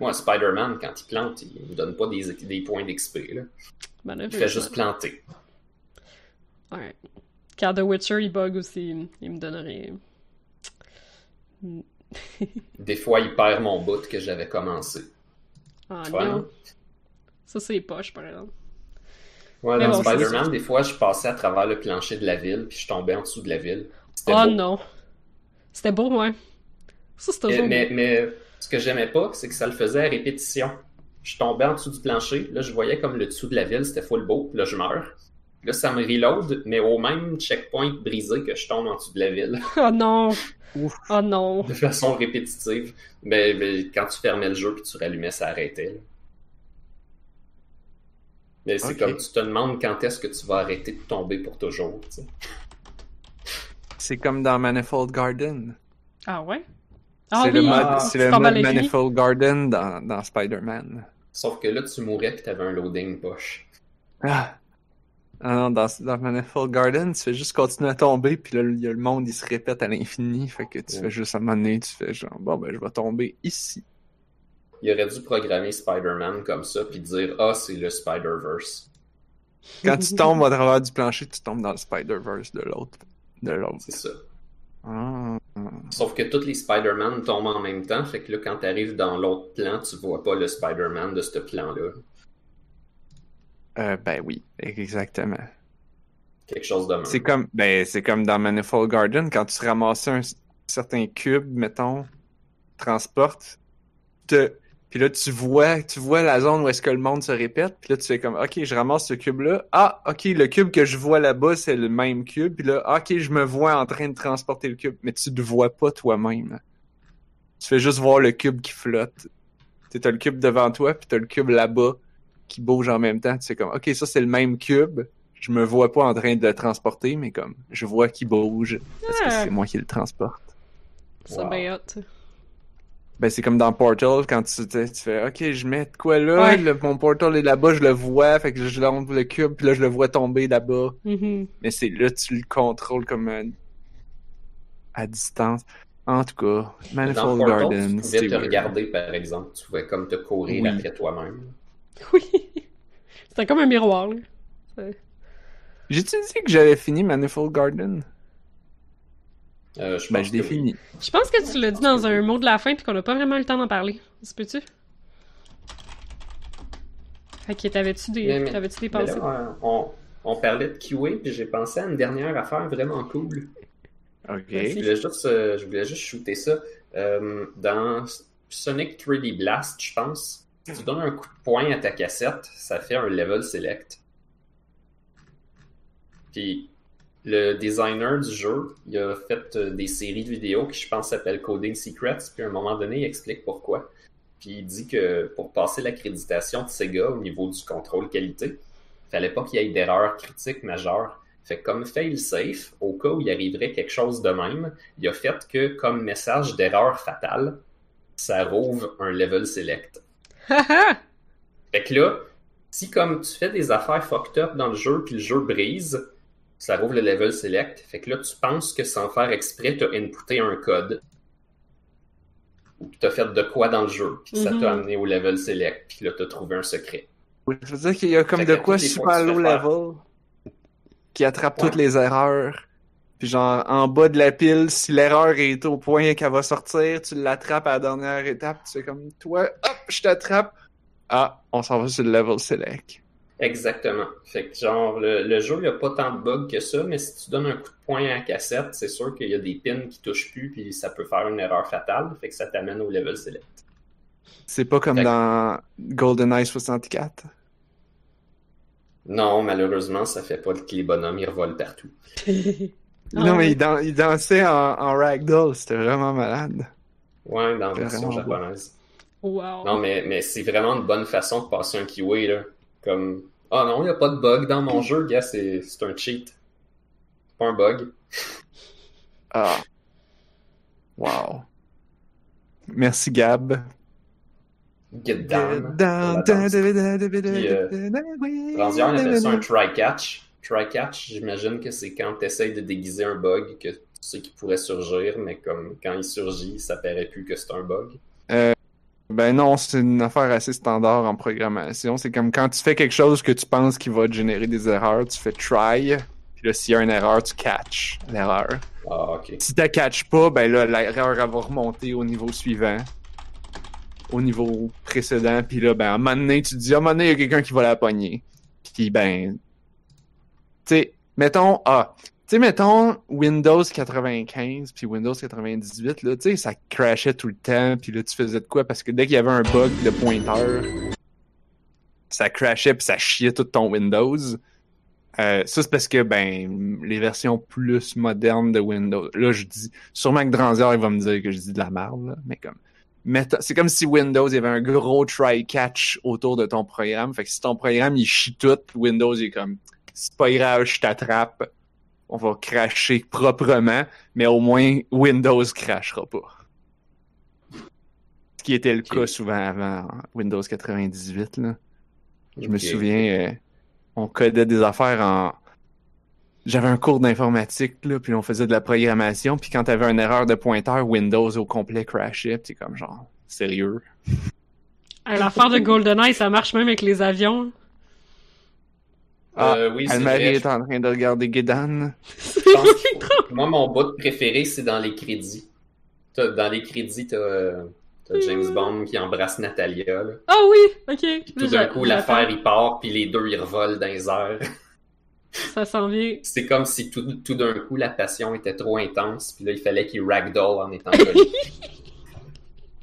Moi, Spider-Man, quand il plante, il me donne pas des, des points d'XP. Il fait juste planter. Ouais. Quand The Witcher, il bug aussi, il me donne rien. Des fois, il perd mon bout que j'avais commencé. Ah Ouais. non. Ça, c'est poche, par exemple. Ouais, Mais dans bon, Spider-Man, des fois, je passais à travers le plancher de la ville, puis je tombais en dessous de la ville. Oh beau. non. C'était beau, ouais. Ça, c'est toujours mais, beau. mais ce que j'aimais pas, c'est que ça le faisait à répétition. Je tombais en dessous du plancher, là, je voyais comme le dessous de la ville, c'était full beau, là, je meurs. Là, ça me reload, mais au même checkpoint brisé que je tombe en dessous de la ville, Oh non. Ouf. Oh non. de façon répétitive. Mais, mais quand tu fermais le jeu puis tu rallumais, ça arrêtait. là. Mais c'est comme tu te demandes quand est-ce que tu vas arrêter de tomber pour toujours. tu sais. C'est comme dans Manifold Garden. Ah ouais? Ah c'est oui, le mode, ah, c'est le mode. Manifold Garden dans, dans Spider-Man. Sauf que là, tu mourais et tu avais un loading poche. Ah. Ah non, dans, dans Manifold Garden, tu fais juste continuer à tomber, puis là, il y a le monde, il se répète à l'infini, fait que tu Ouais. fais juste à un moment donné, tu fais genre, bon, ben, je vais tomber ici. Il aurait dû programmer Spider-Man comme ça, puis dire Ah, c'est le Spider-Verse. Quand tu tombes à travers du plancher, tu tombes dans le Spider-Verse de l'autre. De l'autre. C'est ça. Ah. Sauf que tous les Spider-Man tombent en même temps, fait que là, quand t'arrives dans l'autre plan, tu vois pas le Spider-Man de ce plan-là. Euh, ben oui, exactement. Quelque chose de même. C'est comme, ben, c'est comme dans Manifold Garden, quand tu ramasses un certain cube, mettons, transporte, te, puis là, tu vois, tu vois la zone où est-ce que le monde se répète, puis là, tu fais comme, ok, je ramasse ce cube-là. Ah, ok, le cube que je vois là-bas, c'est le même cube, puis là, ok, je me vois en train de transporter le cube, mais tu te vois pas toi-même. Tu fais juste voir le cube qui flotte. Tu as le cube devant toi, puis t'as le cube là-bas qui bouge en même temps. Tu fais comme, ok, ça c'est le même cube. Je me vois pas en train de le transporter, mais comme, je vois qu'il bouge parce que Ah. c'est moi qui le transporte. C'est Wow. bien hot. Ben, c'est comme dans Portal, quand tu, tu tu fais, ok, je mets de quoi là, Ouais. le- mon Portal est là-bas, je le vois, fait que je lance le cube, puis là, je le vois tomber là-bas. Mhm. Mais c'est là, tu le contrôles comme euh, à distance. En tout cas, Dans Manifold Portal, Garden, tu pouvais c'est te weird. regarder, par exemple. Tu pouvais comme te courir Oui. après toi-même. Oui. C'était comme un miroir, là. J'ai-tu dit que j'avais fini Manifold Garden? Euh, je Ben, pense je l'ai que oui. fini. Je pense que tu l'as dit dans un mot de la fin puis qu'on n'a pas vraiment eu le temps d'en parler. Se peut-tu? Ok, t'avais-tu des, Mais- mais- t'avais-tu des pensées? là, on, on parlait de QA, puis j'ai pensé à une dernière affaire vraiment cool. Ok. Je voulais juste, euh, je voulais juste shooter ça. Euh, dans Sonic 3D Blast, je pense, si tu donnes un coup de poing à ta cassette, ça fait un level select. Puis le designer du jeu, il a fait euh, des séries de vidéos qui, je pense, s'appellent Coding Secrets. Puis à un moment donné, il explique pourquoi. Puis il dit que pour passer l'accréditation de Sega au niveau du contrôle qualité, il fallait pas qu'il y ait d'erreurs critiques majeures. Fait que comme fail-safe, au cas où il arriverait quelque chose de même, il a fait que comme message d'erreur fatale, ça rouvre un level select. Fait que là, si comme tu fais des affaires fucked up dans le jeu puis le jeu brise, ça rouvre le level select. Fait que là, tu penses que sans faire exprès, t'as inputé un code. Ou que t'as fait de quoi dans le jeu, puis ça Mhm. t'a amené au level select, puis là, t'as trouvé un secret. Je veux dire qu'il y a comme Fait de quoi super tu low level qui attrape Ouais. toutes les erreurs. Puis genre, en bas de la pile, si l'erreur est au point qu'elle va sortir, tu l'attrapes à la dernière étape, tu fais comme, toi, hop, je t'attrape. Ah, on s'en va sur le level select. Exactement. Fait que genre, le, le jeu, il n'y a pas tant de bugs que ça, mais si tu donnes un coup de poing à la cassette, c'est sûr qu'il y a des pins qui touchent plus, puis ça peut faire une erreur fatale, fait que ça t'amène au level select. C'est pas comme Fait que- dans GoldenEye 64. Non, malheureusement, ça fait pas que les bonhommes, ils revolent partout. Non, mais il, dan- il dansait en, en ragdoll, c'était vraiment malade. Ouais, dans la version japonaise. Wow. Non, mais, mais c'est vraiment une bonne façon de passer un keyway, là. Comme, ah non, il n'y a pas de bug dans mon jeu, gars, c'est c'est un cheat. Pas un bug. Ah. Wow. Merci Gab. Get down. Get down. Puis, euh, on appelle ça un try-catch. Try-catch, j'imagine que c'est quand tu essaies de déguiser un bug que tu sais qu'il pourrait surgir, mais comme quand il surgit, ça paraît plus que c'est un bug. Ben non, c'est une affaire assez standard en programmation. C'est comme quand tu fais quelque chose que tu penses qui va te générer des erreurs, tu fais try, puis là, s'il y a une erreur, tu catch l'erreur. Ah, ok. Si tu catches pas, ben là, l'erreur, elle va remonter au niveau suivant, au niveau précédent, puis là, ben, à un moment donné, tu te dis, à un moment donné, il y a quelqu'un qui va la pogner. Puis ben, tu sais, mettons, ah, sais, mettons Windows 95 puis Windows 98, là, tu sais, ça crashait tout le temps, puis là, tu faisais de quoi? Parce que dès qu'il y avait un bug de pointeur, ça crashait puis ça chiait tout ton Windows. Euh, ça, c'est parce que, ben, les versions plus modernes de Windows, là, je dis, sûrement que Dranzier, il va me dire que je dis de la merde, là, mais comme, c'est comme si Windows, il y avait un gros try-catch autour de ton programme. Fait que si ton programme, il chie tout, Windows, il est comme, c'est je t'attrape. On va cracher proprement, mais au moins, Windows crachera pas. Ce qui était le cas souvent avant Windows 98, là. Je me souviens, euh, on codait des affaires en. J'avais un cours d'informatique, là, puis on faisait de la programmation, puis quand t'avais une erreur de pointeur, Windows au complet crashait, puis c'est comme genre, sérieux? L'affaire de GoldenEye, ça marche même avec les avions. Ah, Euh, oui, c'est Anne-Marie vrai. est en train de regarder Guédan. Moi, mon bout préféré, c'est dans les crédits. T'as- Dans les crédits, t'as euh, t'as James Bond qui embrasse Natalia. là. Ah oui, ok. Puis tout d'un coup, l'affaire, il part, puis les deux, ils revolent dans les airs. Ça s'en vient. C'est comme si tout, tout d'un coup, la passion était trop intense, puis là, il fallait qu'il ragdoll en étant poli.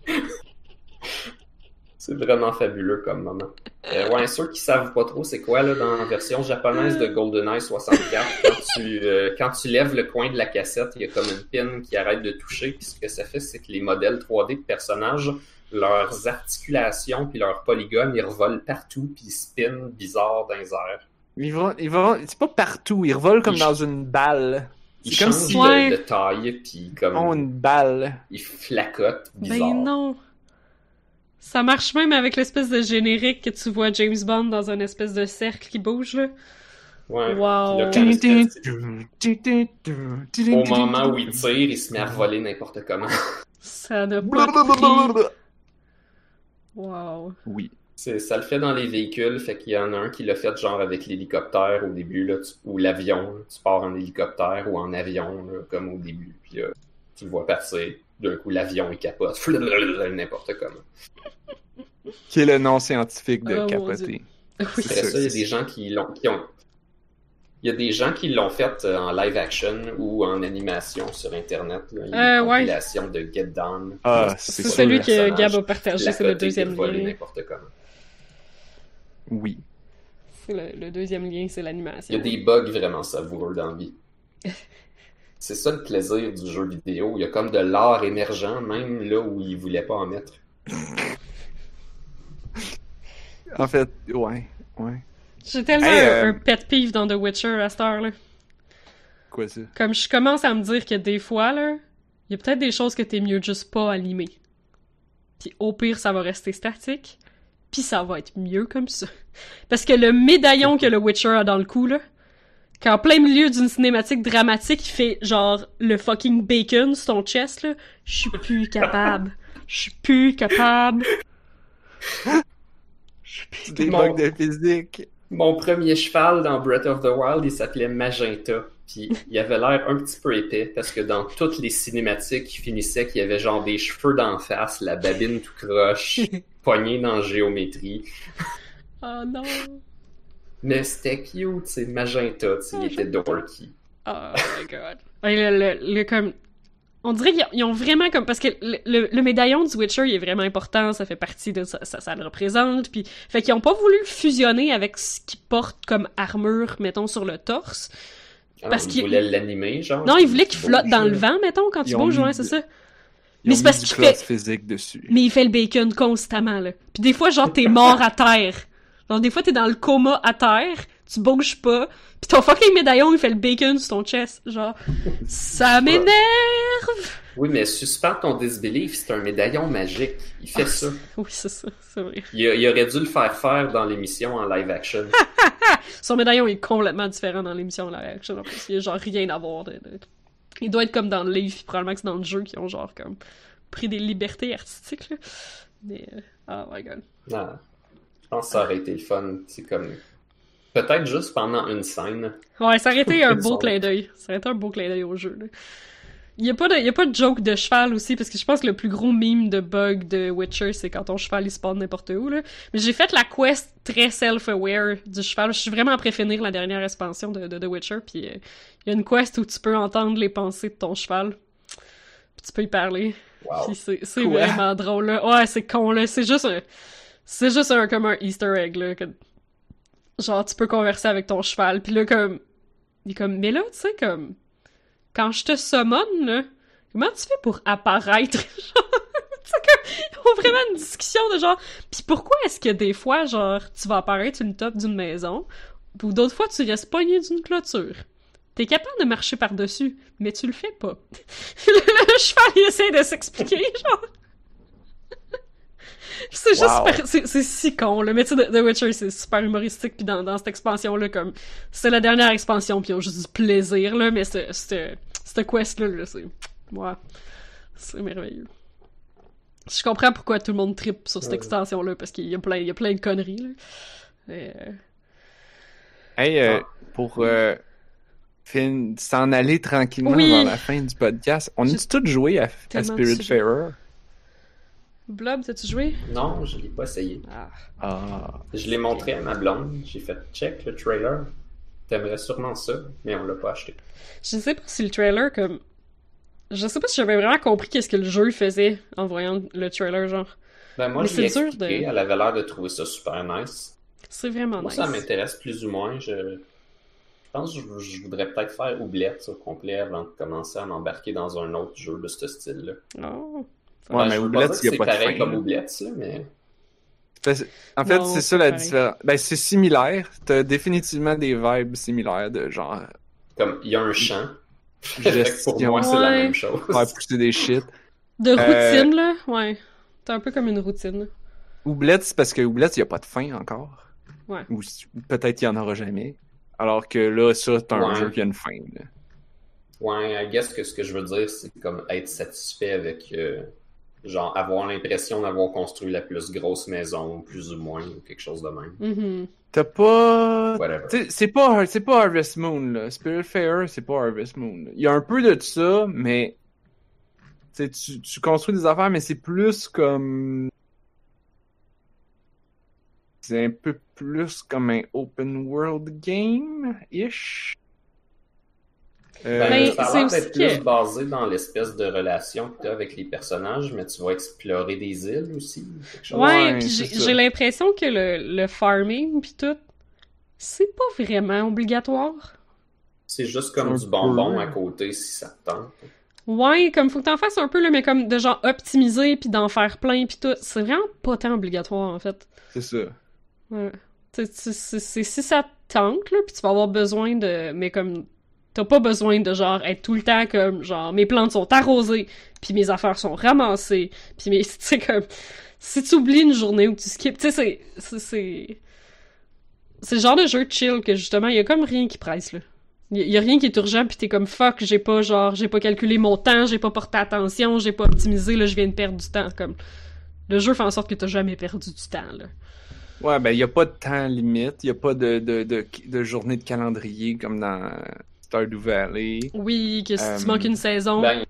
C'est vraiment fabuleux comme moment. Euh, ouais, ceux qui savent pas trop c'est quoi là dans la version japonaise de GoldenEye 64, quand tu euh, quand tu lèves le coin de la cassette, il y a comme une pin qui arrête de toucher, puis ce que ça fait c'est que les modèles 3D de personnages, leurs articulations puis leurs polygones, ils revolent partout puis ils spinent bizarre dans les airs. Ils vont, ils vont, c'est pas partout, ils revolent comme Ils- dans une balle. Ils C'est comme changent si- de- de, taille puis comme Ils ont une balle. ils flacotent bizarre. Ben non. Ça marche même avec l'espèce de générique que tu vois James Bond dans un espèce de cercle qui bouge, là. Ouais. Wow. Là, Au moment où il tire, il se met à voler n'importe comment. Ça n'a pas de. Wow. Oui. C'est- ça le fait dans les véhicules, fait qu'il y en a un qui l'a fait genre avec l'hélicoptère au début, là, tu- ou l'avion. Tu pars en hélicoptère ou en avion, là, comme au début. Puis là, tu le vois passer. D'un coup, l'avion, il capote. N'importe comment. Qui est le nom scientifique de Oh, capoter? Oui. Après C'est ça, il y a ça. des gens qui l'ont... qui ont- Il y a des gens qui l'ont fait euh, en live action ou en animation sur Internet. Là. Il y a Euh, des ouais. compilations de Get Down. Ah, C'est celui que. Gab a partagé, c'est le deuxième lien. n'importe comment. Oui. C'est le, le deuxième lien, c'est Il y l'animation. a des bugs vraiment savoureux dans la vie. C'est ça le plaisir du jeu vidéo. Il y a comme de l'art émergent, même là où ils voulaient pas en mettre. En fait, ouais. Ouais. J'ai tellement Hey, un, euh, un pet peeve dans The Witcher à cette heure-là. Quoi ça? Comme je commence à me dire que des fois, là, il y a peut-être des choses que t'es mieux juste pas animer. Puis au pire, ça va rester statique. Puis ça va être mieux comme ça. Parce que le médaillon que le Witcher a dans le cou, là, qu'en plein milieu d'une cinématique dramatique, il fait genre le fucking bacon sur ton chest, là, je suis plus capable. Je suis plus capable. C'est des Mon- bugs de physique. Mon premier cheval dans Breath of the Wild, il s'appelait Magenta. Puis il avait l'air un petit peu épais parce que dans toutes les cinématiques, il finissait qu'il y avait genre des cheveux d'en face, la babine tout croche, poignée dans la géométrie. Oh non. Mais c'était cute, c'est Magenta, tu sais, il était dorky. Oh my god. Le, le- le- comme... On dirait qu'ils ont- ils ont vraiment comme... Parce que le, le- le médaillon du Witcher, il est vraiment important, ça fait partie de... Ça, ça, ça le représente, puis... Fait qu'ils ont pas voulu le fusionner avec ce qu'ils portent comme armure, mettons, sur le torse. Alors, Parce il qu'il- voulait l'animer, genre. Non, ils voulaient qu'il flotte dans le vent, mettons, quand Ils tu bouges, ouais, c'est ça. Ils Mais c'est parce qu'il fait- physique dessus. Mais il fait le bacon constamment, là. Puis des fois, genre, t'es mort à terre. Genre, des fois, t'es dans le coma à terre, tu bouges pas, pis ton fucking médaillon, il fait le bacon sur ton chest. Genre, ça m'énerve! Oui, mais suspends ton disbelief, c'est un médaillon magique. Il fait Ah, ça. Oui, c'est ça, c'est vrai. Il, aurait dû le faire faire dans l'émission en live action. Son médaillon est complètement différent dans l'émission live action. En plus, il a genre rien à voir. de- de- Il doit être comme dans le livre, puis probablement que c'est dans le jeu qui ont genre comme pris des libertés artistiques. Là. Mais oh my god. Non. Je pense que ça aurait été le fun. C'est comme. Peut-être juste pendant une scène. Ouais, ça aurait été un beau clin d'œil. Ça aurait été un beau clin d'œil au jeu. Là. Il y a pas de, il y a pas de joke de cheval aussi, parce que je pense que le plus gros meme de bug de Witcher, c'est quand ton cheval il spawn n'importe où, là. Mais j'ai fait la quest très self-aware du cheval. Je suis vraiment après finir la dernière expansion de, de The Witcher, puis euh, il y a une quest où tu peux entendre les pensées de ton cheval. Puis tu peux y parler. Wow. Puis c'est, vraiment drôle, là. Ouais, c'est con, là. C'est juste un... C'est juste un, comme un easter egg, là. que- Genre, tu peux converser avec ton cheval. Puis là, comme... Il est comme... Mais là, tu sais, comme... Quand je te summon, là... Comment tu fais pour apparaître? Ils ont vraiment une discussion de genre... Puis pourquoi est-ce que des fois, genre, tu vas apparaître sur le top d'une maison, ou d'autres fois, tu restes pogné d'une clôture? T'es capable de marcher par-dessus, mais tu le fais pas. le cheval, il essaie de s'expliquer, genre. C'est juste Wow. super- c'est c'est si con, là. Mais tu sais, The- Witcher, c'est super humoristique, puis dans, dans cette expansion-là, comme, c'est la dernière expansion, puis ils ont juste du plaisir, là, mais ce- ce- cette quest-là, là, c'est, ouais, c'est merveilleux. Je comprends pourquoi tout le monde tripe sur cette Ouais. extension-là, parce qu'il y a plein, il y a plein de conneries, là. Et, euh, Hey, euh, Ah. pour euh, fin- s'en aller tranquillement Oui. vers la fin du podcast, on a tous joué à, à tellement de Spirit sujets. Farer? Blob, t'as-tu joué? Non, je l'ai pas essayé. Ah. Ah. Je l'ai montré à ma blonde. J'ai fait check le trailer. T'aimerais sûrement ça, mais on l'a pas acheté. Je sais pas si le trailer, comme. Je sais pas si j'avais vraiment compris qu'est-ce que le jeu faisait en voyant le trailer, genre. Ben moi, Mais je l'ai c'est dur expliqué. de- Elle avait l'air de trouver ça super nice. C'est vraiment Moi, nice. ça m'intéresse plus ou moins. Je, je pense que je, je voudrais peut-être faire Oublette au complet avant de commencer à m'embarquer dans un autre jeu de ce style-là. Oh. Ouais, mais je veux Oublette, il y a pas de C'est pareil fin, comme. Oublette, là, mais... Parce- En fait, c'est c'est ça la différence. Ben, c'est similaire. T'as définitivement des vibes similaires de genre Comme, il y a un que pour moi, c'est la Ouais. même chose. faire pousser des shit. De Euh, routine, là? Ouais. C'est un peu comme une routine. Oublette, c'est parce que Oublette, il n'y a pas de fin encore. Ouais. Ou peut-être qu'il n'y en aura jamais. Alors que là, ça, t'as un Ouais. jeu qui a une fin. là. Ouais, I guess que ce que je veux dire, c'est comme être satisfait avec, euh, genre, avoir l'impression d'avoir construit la plus grosse maison, plus ou moins, ou quelque chose de même. Mhm. T'as pas. C'est pas, c'est pas Harvest Moon, là. Spirit Fair, c'est pas Harvest Moon. Il y a un peu de ça, mais. Tu, sais, tu, tu construis des affaires, mais c'est plus comme. C'est un peu plus comme un open world game-ish. Euh, Ben, Mais ça a c'est l'air aussi d'être plus que- basé dans l'espèce de relation que tu as avec les personnages, mais tu vas explorer des îles aussi. Ouais, Ouais, puis j'ai ça. l'impression que le, le farming pis tout, c'est pas vraiment obligatoire. C'est juste comme du bonbon à côté si ça te tente. Ouais, comme faut que t'en fasses un peu, là, mais comme de genre optimiser puis d'en faire plein pis tout. C'est vraiment pas tant obligatoire, en fait. c'est ça. Ouais. C'est si ça te tente, là, pis tu vas avoir besoin de... Mais comme... T'as pas besoin de, genre, être tout le temps comme, genre, mes plantes sont arrosées, puis mes affaires sont ramassées, puis mes... Sais, comme... Si tu oublies une journée ou tu skips, tu sais, c'est... c'est- C'est... C'est le genre de jeu chill que, justement, il y a comme rien qui presse, là. Il y, y a rien qui est urgent, puis t'es comme, fuck, j'ai pas, genre, j'ai pas calculé mon temps, j'ai pas porté attention, j'ai pas optimisé, là, je viens de perdre du temps, comme... Le jeu fait en sorte que t'as jamais perdu du temps, là. Ouais, ben, il n'y a pas de temps limite. Il n'y a pas de, de, de journée de calendrier comme dans Stardew Valley. Oui, que si Euh, tu manques une saison. Ben,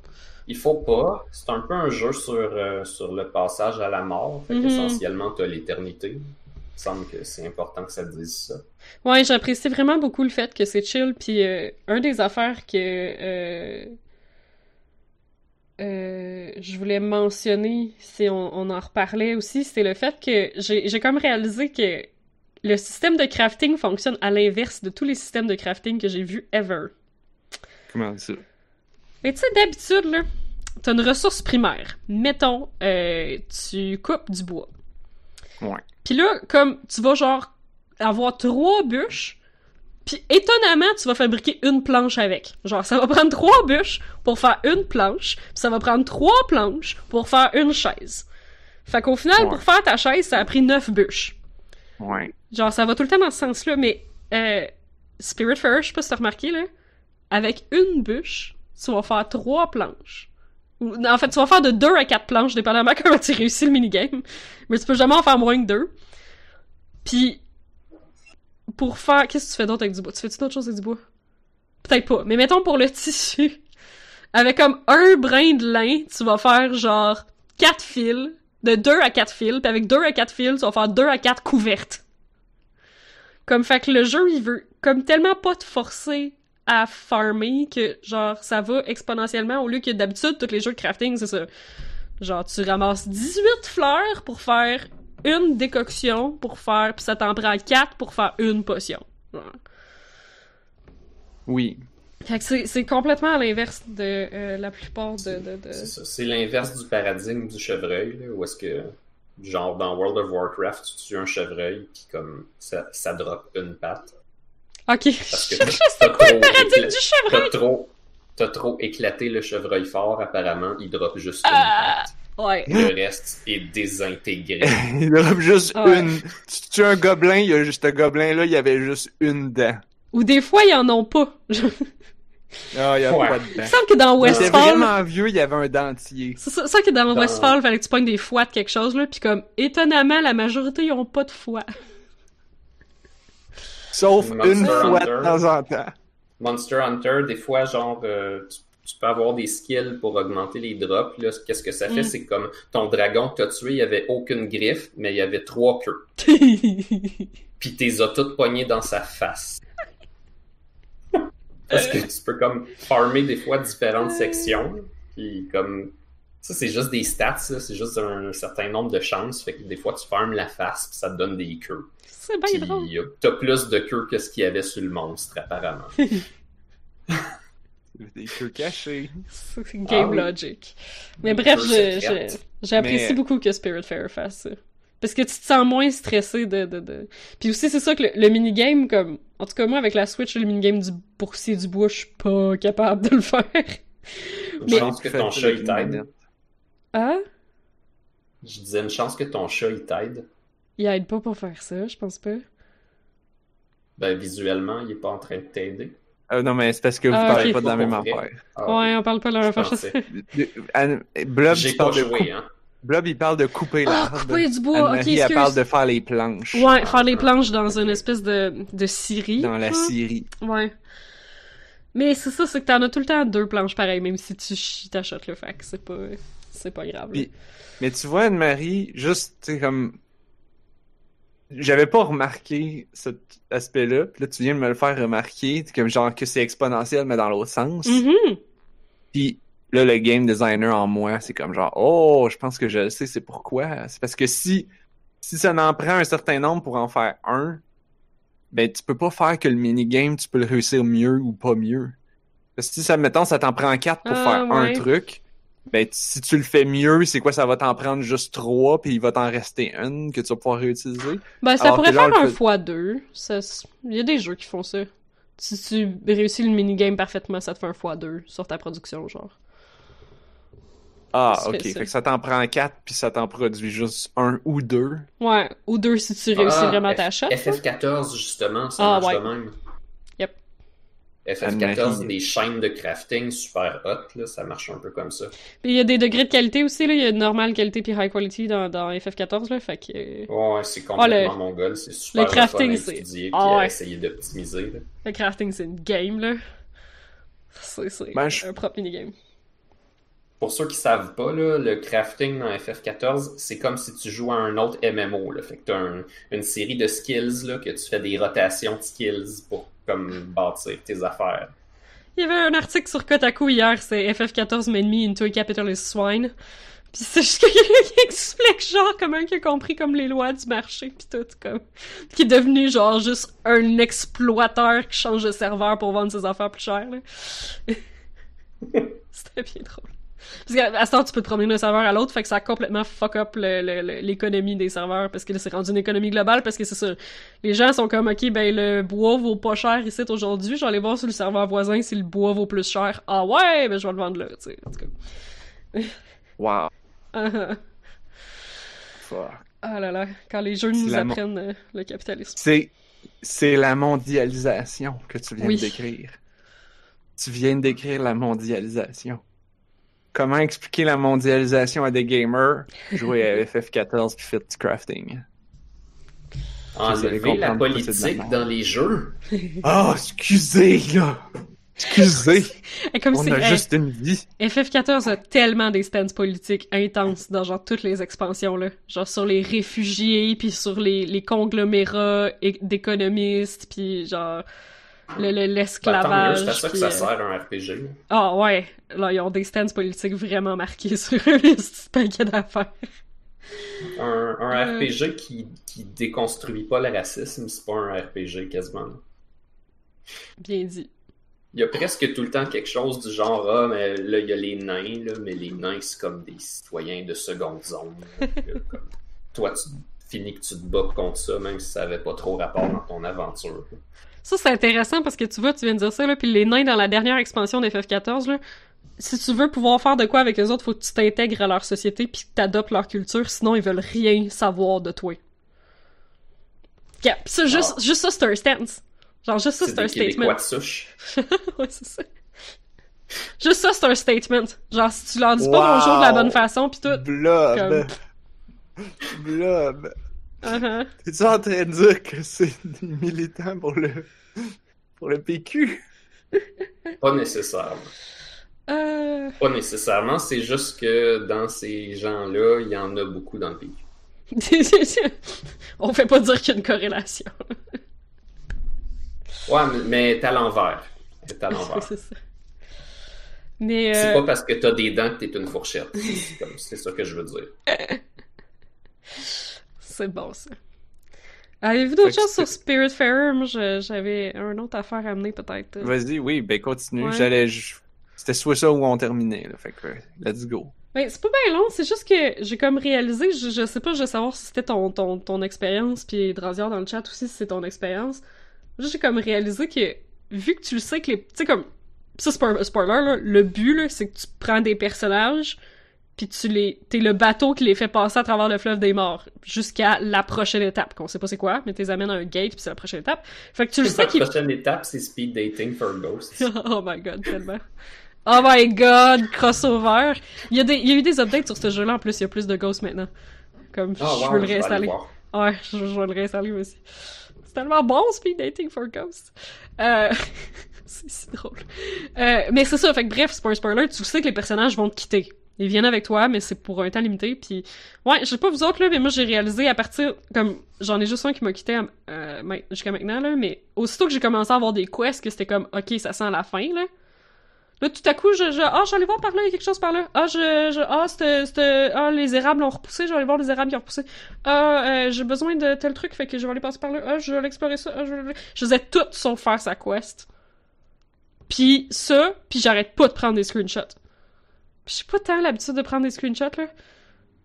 il faut pas. C'est un peu un jeu sur, euh, sur le passage à la mort. Fait Mhm. qu'essentiellement, tu as l'éternité. Il me semble que c'est important que ça te dise ça. Ouais, j'apprécie vraiment beaucoup le fait que c'est chill. Puis euh, un des affaires que euh, euh, je voulais mentionner, si on, on en reparlait aussi, c'est le fait que j'ai j'ai comme réalisé que le système de crafting fonctionne à l'inverse de tous les systèmes de crafting que j'ai vus ever. Comment ça? Mais tu sais, d'habitude, là, t'as une ressource primaire. Mettons, euh, tu coupes du bois. Ouais. Puis là, comme tu vas genre avoir trois bûches, puis étonnamment, tu vas fabriquer une planche avec. Genre, ça va prendre trois bûches pour faire une planche, puis ça va prendre trois planches pour faire une chaise. Fait qu'au final, Ouais. pour faire ta chaise, ça a pris neuf bûches. Ouais. Genre, ça va tout le temps dans ce sens-là, mais euh, Spirit Fair, je sais pas si t'as remarqué, là, avec une bûche, tu vas faire trois planches. En fait, tu vas faire de deux à quatre planches, dépendamment comment tu réussis le minigame. Mais tu peux jamais en faire moins que deux. Puis, pour faire... Qu'est-ce que tu fais d'autre avec du bois? Tu fais-tu d'autres choses avec du bois? Peut-être pas. Mais mettons pour le tissu, avec comme un brin de lin, tu vas faire genre quatre fils, de deux à quatre fils, puis avec deux à quatre fils, tu vas faire deux à quatre couvertes. Comme fait que le jeu, il veut comme tellement pas te forcer à farmer que genre ça va exponentiellement au lieu que d'habitude tous les jeux de crafting c'est ça. Genre tu ramasses 18 fleurs pour faire une décoction pour faire puis ça t'en prend 4 pour faire une potion. Genre. Oui. Fait que c'est c'est complètement à l'inverse de euh, la plupart de, de, de... C'est ça. C'est l'inverse du paradigme du chevreuil, là, où est-ce que, genre, dans World of Warcraft, tu tues un chevreuil, puis comme, ça, ça drop une patte. Ok, Parce que je t'as- sais t'as quoi le trop paradigme du chevreuil? T'as trop, t'as trop éclaté le chevreuil fort, apparemment, il drop juste une Ah! patte. Ouais. Le reste est désintégré. il drop juste Ouais. une. Tu tues un gobelin, il y a juste un gobelin-là, il y avait juste une dent. Ou des fois, ils en ont pas. Il Ah, il y a Ouais. pas de dent. me semble que dans Il était Westfall... vraiment vieux, il y avait un dentier. C'est ça, ça que dans, Dans- Westfall, fallait que tu pognes des foies de quelque chose, là, pis comme, étonnamment, la majorité, ils ont pas de foie. Sauf Monster une fois de temps en temps. Monster Hunter, des fois, genre, euh, tu, tu peux avoir des skills pour augmenter les drops. Là, qu'est-ce que ça fait? Mm. C'est comme ton dragon que t'as tué, il y avait aucune griffe, mais il y avait trois queues. Puis t'es as toutes pognées dans sa face. Parce que tu peux comme farmer des fois différentes sections. Puis comme ça, c'est juste des stats, c'est juste un, certain nombre de chances. Fait que des fois, tu farmes la face, puis ça te donne des queues. C'est bien drôle. euh, t'as plus de queues que ce qu'il y avait sur le monstre, apparemment. Des queues cachées. C'est game Ah oui. logic. Mais Des bref, j'apprécie Mais- beaucoup que Spiritfarer fasse ça. Parce que tu te sens moins stressé de... de, de... Puis aussi, c'est ça que le, le minigame, comme... En tout cas, moi, avec la Switch, le minigame du boursier du bois, je suis pas capable de le faire. Une chance que ton chat il t'aide. Ah? Je disais une chance que ton chat il t'aide. Il aide pas pour faire ça, je pense pas. Ben visuellement, il est pas en train de t'aider. Euh, non, mais c'est parce que vous Ah, parlez pas de la même affaire. Ah, Ouais, on parle pas de la même je affaire. J'ai pas joué, hein. Blob, il parle de couper Ah, l'arbre. couper du bois, ok, Anne-Marie, elle parle excuse. de faire les planches. Ouais, faire les planches dans une espèce de, de scierie. Dans la scierie. Ouais. Mais c'est ça, c'est que t'en as tout le temps deux planches pareilles, même si tu chies ta shot, là. Fait que c'est pas, c'est pas grave. Puis- Mais tu vois, Anne-Marie, juste, tu comme. J'avais pas remarqué cet aspect-là, puis là, tu viens de me le faire remarquer, comme genre que c'est exponentiel, mais dans l'autre sens. Mhm. Puis là, le game designer en moi, c'est comme genre, oh, je pense que je le sais, c'est pourquoi. C'est parce que si, si ça en prend un certain nombre pour en faire un, ben, tu peux pas faire que le minigame, tu peux le réussir mieux ou pas mieux. Parce que si ça, mettons, ça t'en prend quatre pour Ah, faire un truc, ben, si tu le fais mieux, c'est quoi, ça va t'en prendre juste trois, puis il va t'en rester une que tu vas pouvoir réutiliser? Ben, ça Alors pourrait faire un fois deux. Ça, il y a des jeux qui font ça. Si tu réussis le minigame parfaitement, ça te fait un fois deux sur ta production, genre. Ah, ok. ça. Fait que ça? t'en prend quatre, puis ça t'en produit juste un ou deux. Ouais, ou deux si tu réussis Ah, vraiment F- ta shot. là. FF14, justement, ça Ah, marche ouais. de même. Yep. FF14, Anne-Marie. des chaînes de crafting super hot, là, ça marche un peu comme ça. Puis il y a des degrés de qualité aussi, là. Il y a normal qualité puis high quality dans, dans FF14, là. Fait que. euh, Ouais, c'est complètement le- mon goal, c'est super le crafting, fun à étudier, Ah à ouais. essayer d'optimiser. Le crafting, c'est une game, là. C'est c'est Ben, je- un propre minigame. Pour ceux qui savent pas, le crafting dans FF14, c'est comme si tu joues à un autre MMO. Fait que tu as une série de skills là, que tu fais des rotations de skills pour comme bâtir tes affaires. Il y avait un article sur Kotaku hier, c'est FF14 made me into a capitalist swine. Pis c'est juste quelqu'un qui explique genre comment il a compris comme les lois du marché pis tout comme qui est devenu genre juste un exploiteur qui change de serveur pour vendre ses affaires plus cher là. C'était bien drôle. Parce qu'à ce temps, tu peux te promener d'un serveur à l'autre, fait que ça a complètement fuck up l'économie des serveurs, parce que là, c'est rendu une économie globale, parce que c'est ça. Les gens sont comme, ok, ben, le bois vaut pas cher ici aujourd'hui, je vais aller voir sur le serveur voisin si le bois vaut plus cher. Ah ouais, ben, je vais le vendre là, tu sais. En tout cas. Wow. Ah. Fuck. Ah là là, quand les jeux nous apprennent euh, le capitalisme. C'est, c'est la mondialisation que tu viens Oui. de décrire. Tu viens de décrire la mondialisation. Comment expliquer la mondialisation à des gamers? Jouer à FF14 puis faire du crafting? Enlever la politique dans les jeux. Oh, excusez, là! Excusez! Comme On c'est a hey, juste une vie. FF14 a tellement des stands politiques intenses dans genre toutes les expansions là, genre sur les réfugiés puis sur les, les conglomérats d'économistes puis genre le le- mieux, l'esclavage. c'est à ça que puis, ça sert un RPG. Ah ouais, là ils ont des stands politiques vraiment marqués sur un petit paquet d'affaires. Un, un Euh. RPG qui, qui déconstruit pas le racisme, c'est pas un RPG quasiment. Bien dit. Il y a presque tout le temps quelque chose du genre Ah, mais là, il y a les nains, là, mais les nains, c'est comme des citoyens de seconde zone. comme, toi, tu finis que tu te bats contre ça, même si ça avait pas trop rapport dans ton aventure. Ça c'est intéressant parce que tu vois, tu viens de dire ça là, puis les nains dans la dernière expansion d'FF14 là, si tu veux pouvoir faire de quoi avec eux autres, faut que tu t'intègres à leur société puis que t'adoptes leur culture, sinon ils veulent rien savoir de toi. Yeah, ça, juste, Ah. juste ça, c'est un stance. Genre, juste ça, C'est un statement. Ouais, c'est ça. Juste ça, c'est un statement. Genre, si tu leur dis pas bonjour de la bonne façon pis tout. Blob. Blob. Uh-huh. T'es-tu en train de dire que c'est des militants pour le, pour le PQ? Pas nécessairement. Euh... Pas nécessairement, c'est juste que dans ces gens-là, il y en a beaucoup dans le pays. On fait pas dire qu'il y a une corrélation. Ouais, mais, mais t'es à l'envers. T'es à l'envers. c'est ça. Mais C'est euh, pas parce que t'as des dents que t'es une fourchette. C'est comme- C'est ça que je veux dire. c'est bon ça. Avez-vous d'autres choses sur Spiritfarer? Moi, j'avais un autre affaire à amener peut-être. Vas-y, oui, ben continue. Ouais. J'allais. C'était soit ça ou on terminait, là. Fait que, let's go. Ben, c'est pas bien long, c'est juste que j'ai comme réalisé, je, je sais pas, je veux savoir si c'était ton, ton, ton expérience, puis Drasier dans le chat aussi si c'est ton expérience. J'ai comme réalisé que, vu que tu le sais que les... Tu sais comme... Ça, c'est spoiler, là. Le but, là, c'est que tu prends des personnages, puis tu les... T'es le bateau qui les fait passer à travers le fleuve des morts, jusqu'à la prochaine étape, qu'on sait pas c'est quoi, mais tu les amènes à un gate, puis c'est la prochaine étape. Fait que tu le sais La qu'il prochaine étape, c'est speed dating for ghosts. oh my god, tellement. Oh my god, crossover. Il y, a des, il y a eu des updates sur ce jeu-là, en plus, il y a plus de ghosts maintenant. Comme, Ah, je wow, veux le réinstaller. Ouais, je, je vais le réinstaller aussi. C'est tellement bon, Speed Dating for Ghosts. Euh... c'est si drôle. Euh, mais c'est ça, fait que bref, c'est pas un spoiler, tu sais que les personnages vont te quitter. Ils viennent avec toi, mais c'est pour un temps limité, puis... Ouais, je sais pas vous autres, là, mais moi, j'ai réalisé à partir... Comme, j'en ai juste un qui m'a quitté euh, jusqu'à maintenant, là, mais aussitôt que j'ai commencé à avoir des quests, que c'était comme, OK, ça sent la fin, là, Là, tout à coup, je, je, ah, j'allais voir par là, il y a quelque chose par là. Ah, je, je, ah, c'était, ah, les érables ont repoussé, aller voir les érables qui ont repoussé. Ah, euh, j'ai besoin de tel truc, fait que je vais aller passer par là. Ah, je vais explorer ça. Ah, je faisais tout sauf faire sa quest. Puis ça, puis j'arrête pas de prendre des screenshots. J'ai pas tant l'habitude de prendre des screenshots, là.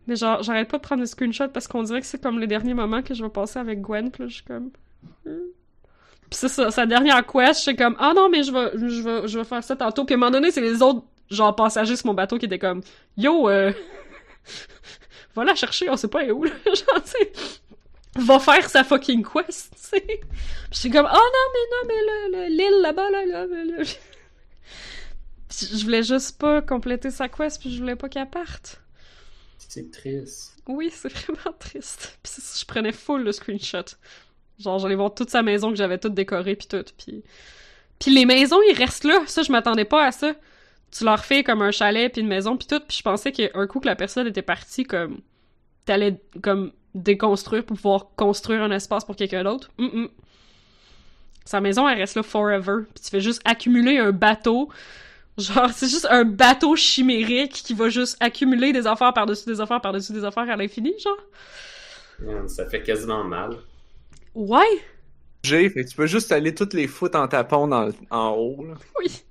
Mais genre, j'arrête pas de prendre des screenshots parce qu'on dirait que c'est comme les derniers moments que je vais passer avec Gwen, puis là, je suis comme... hmm. C'est ça, sa dernière quest, je suis comme ah non mais je vais je vais je vais faire ça tantôt. Puis à un moment donné, c'est les autres genre passagers sur mon bateau qui étaient comme yo euh... va la chercher, on sait pas où là. genre tu sais va faire sa fucking quest, tu sais. Je suis comme oh non mais non mais le- le- l'île là-bas là là. là, là. Puis je voulais juste pas compléter sa quest puis je voulais pas qu'elle parte. C'est triste. Oui, c'est vraiment triste. Puis je prenais full le screenshot. Genre, j'allais voir toute sa maison que j'avais toute décorée puis tout. Puis... puis les maisons, ils restent là. Ça, je m'attendais pas à ça. Tu leur fais comme un chalet puis une maison puis tout. Puis je pensais qu'un coup que la personne était partie, comme... T'allais comme déconstruire pour pouvoir construire un espace pour quelqu'un d'autre. Mm-mm. Sa maison, elle reste là forever. Puis tu fais juste accumuler un bateau. Genre, c'est juste un bateau chimérique qui va juste accumuler des affaires par-dessus des affaires par-dessus des affaires à l'infini, genre. Man, ça fait quasiment mal. Ouais, J'ai, fait que tu peux juste aller toutes les foutre en tapant dans, en haut, là. oui.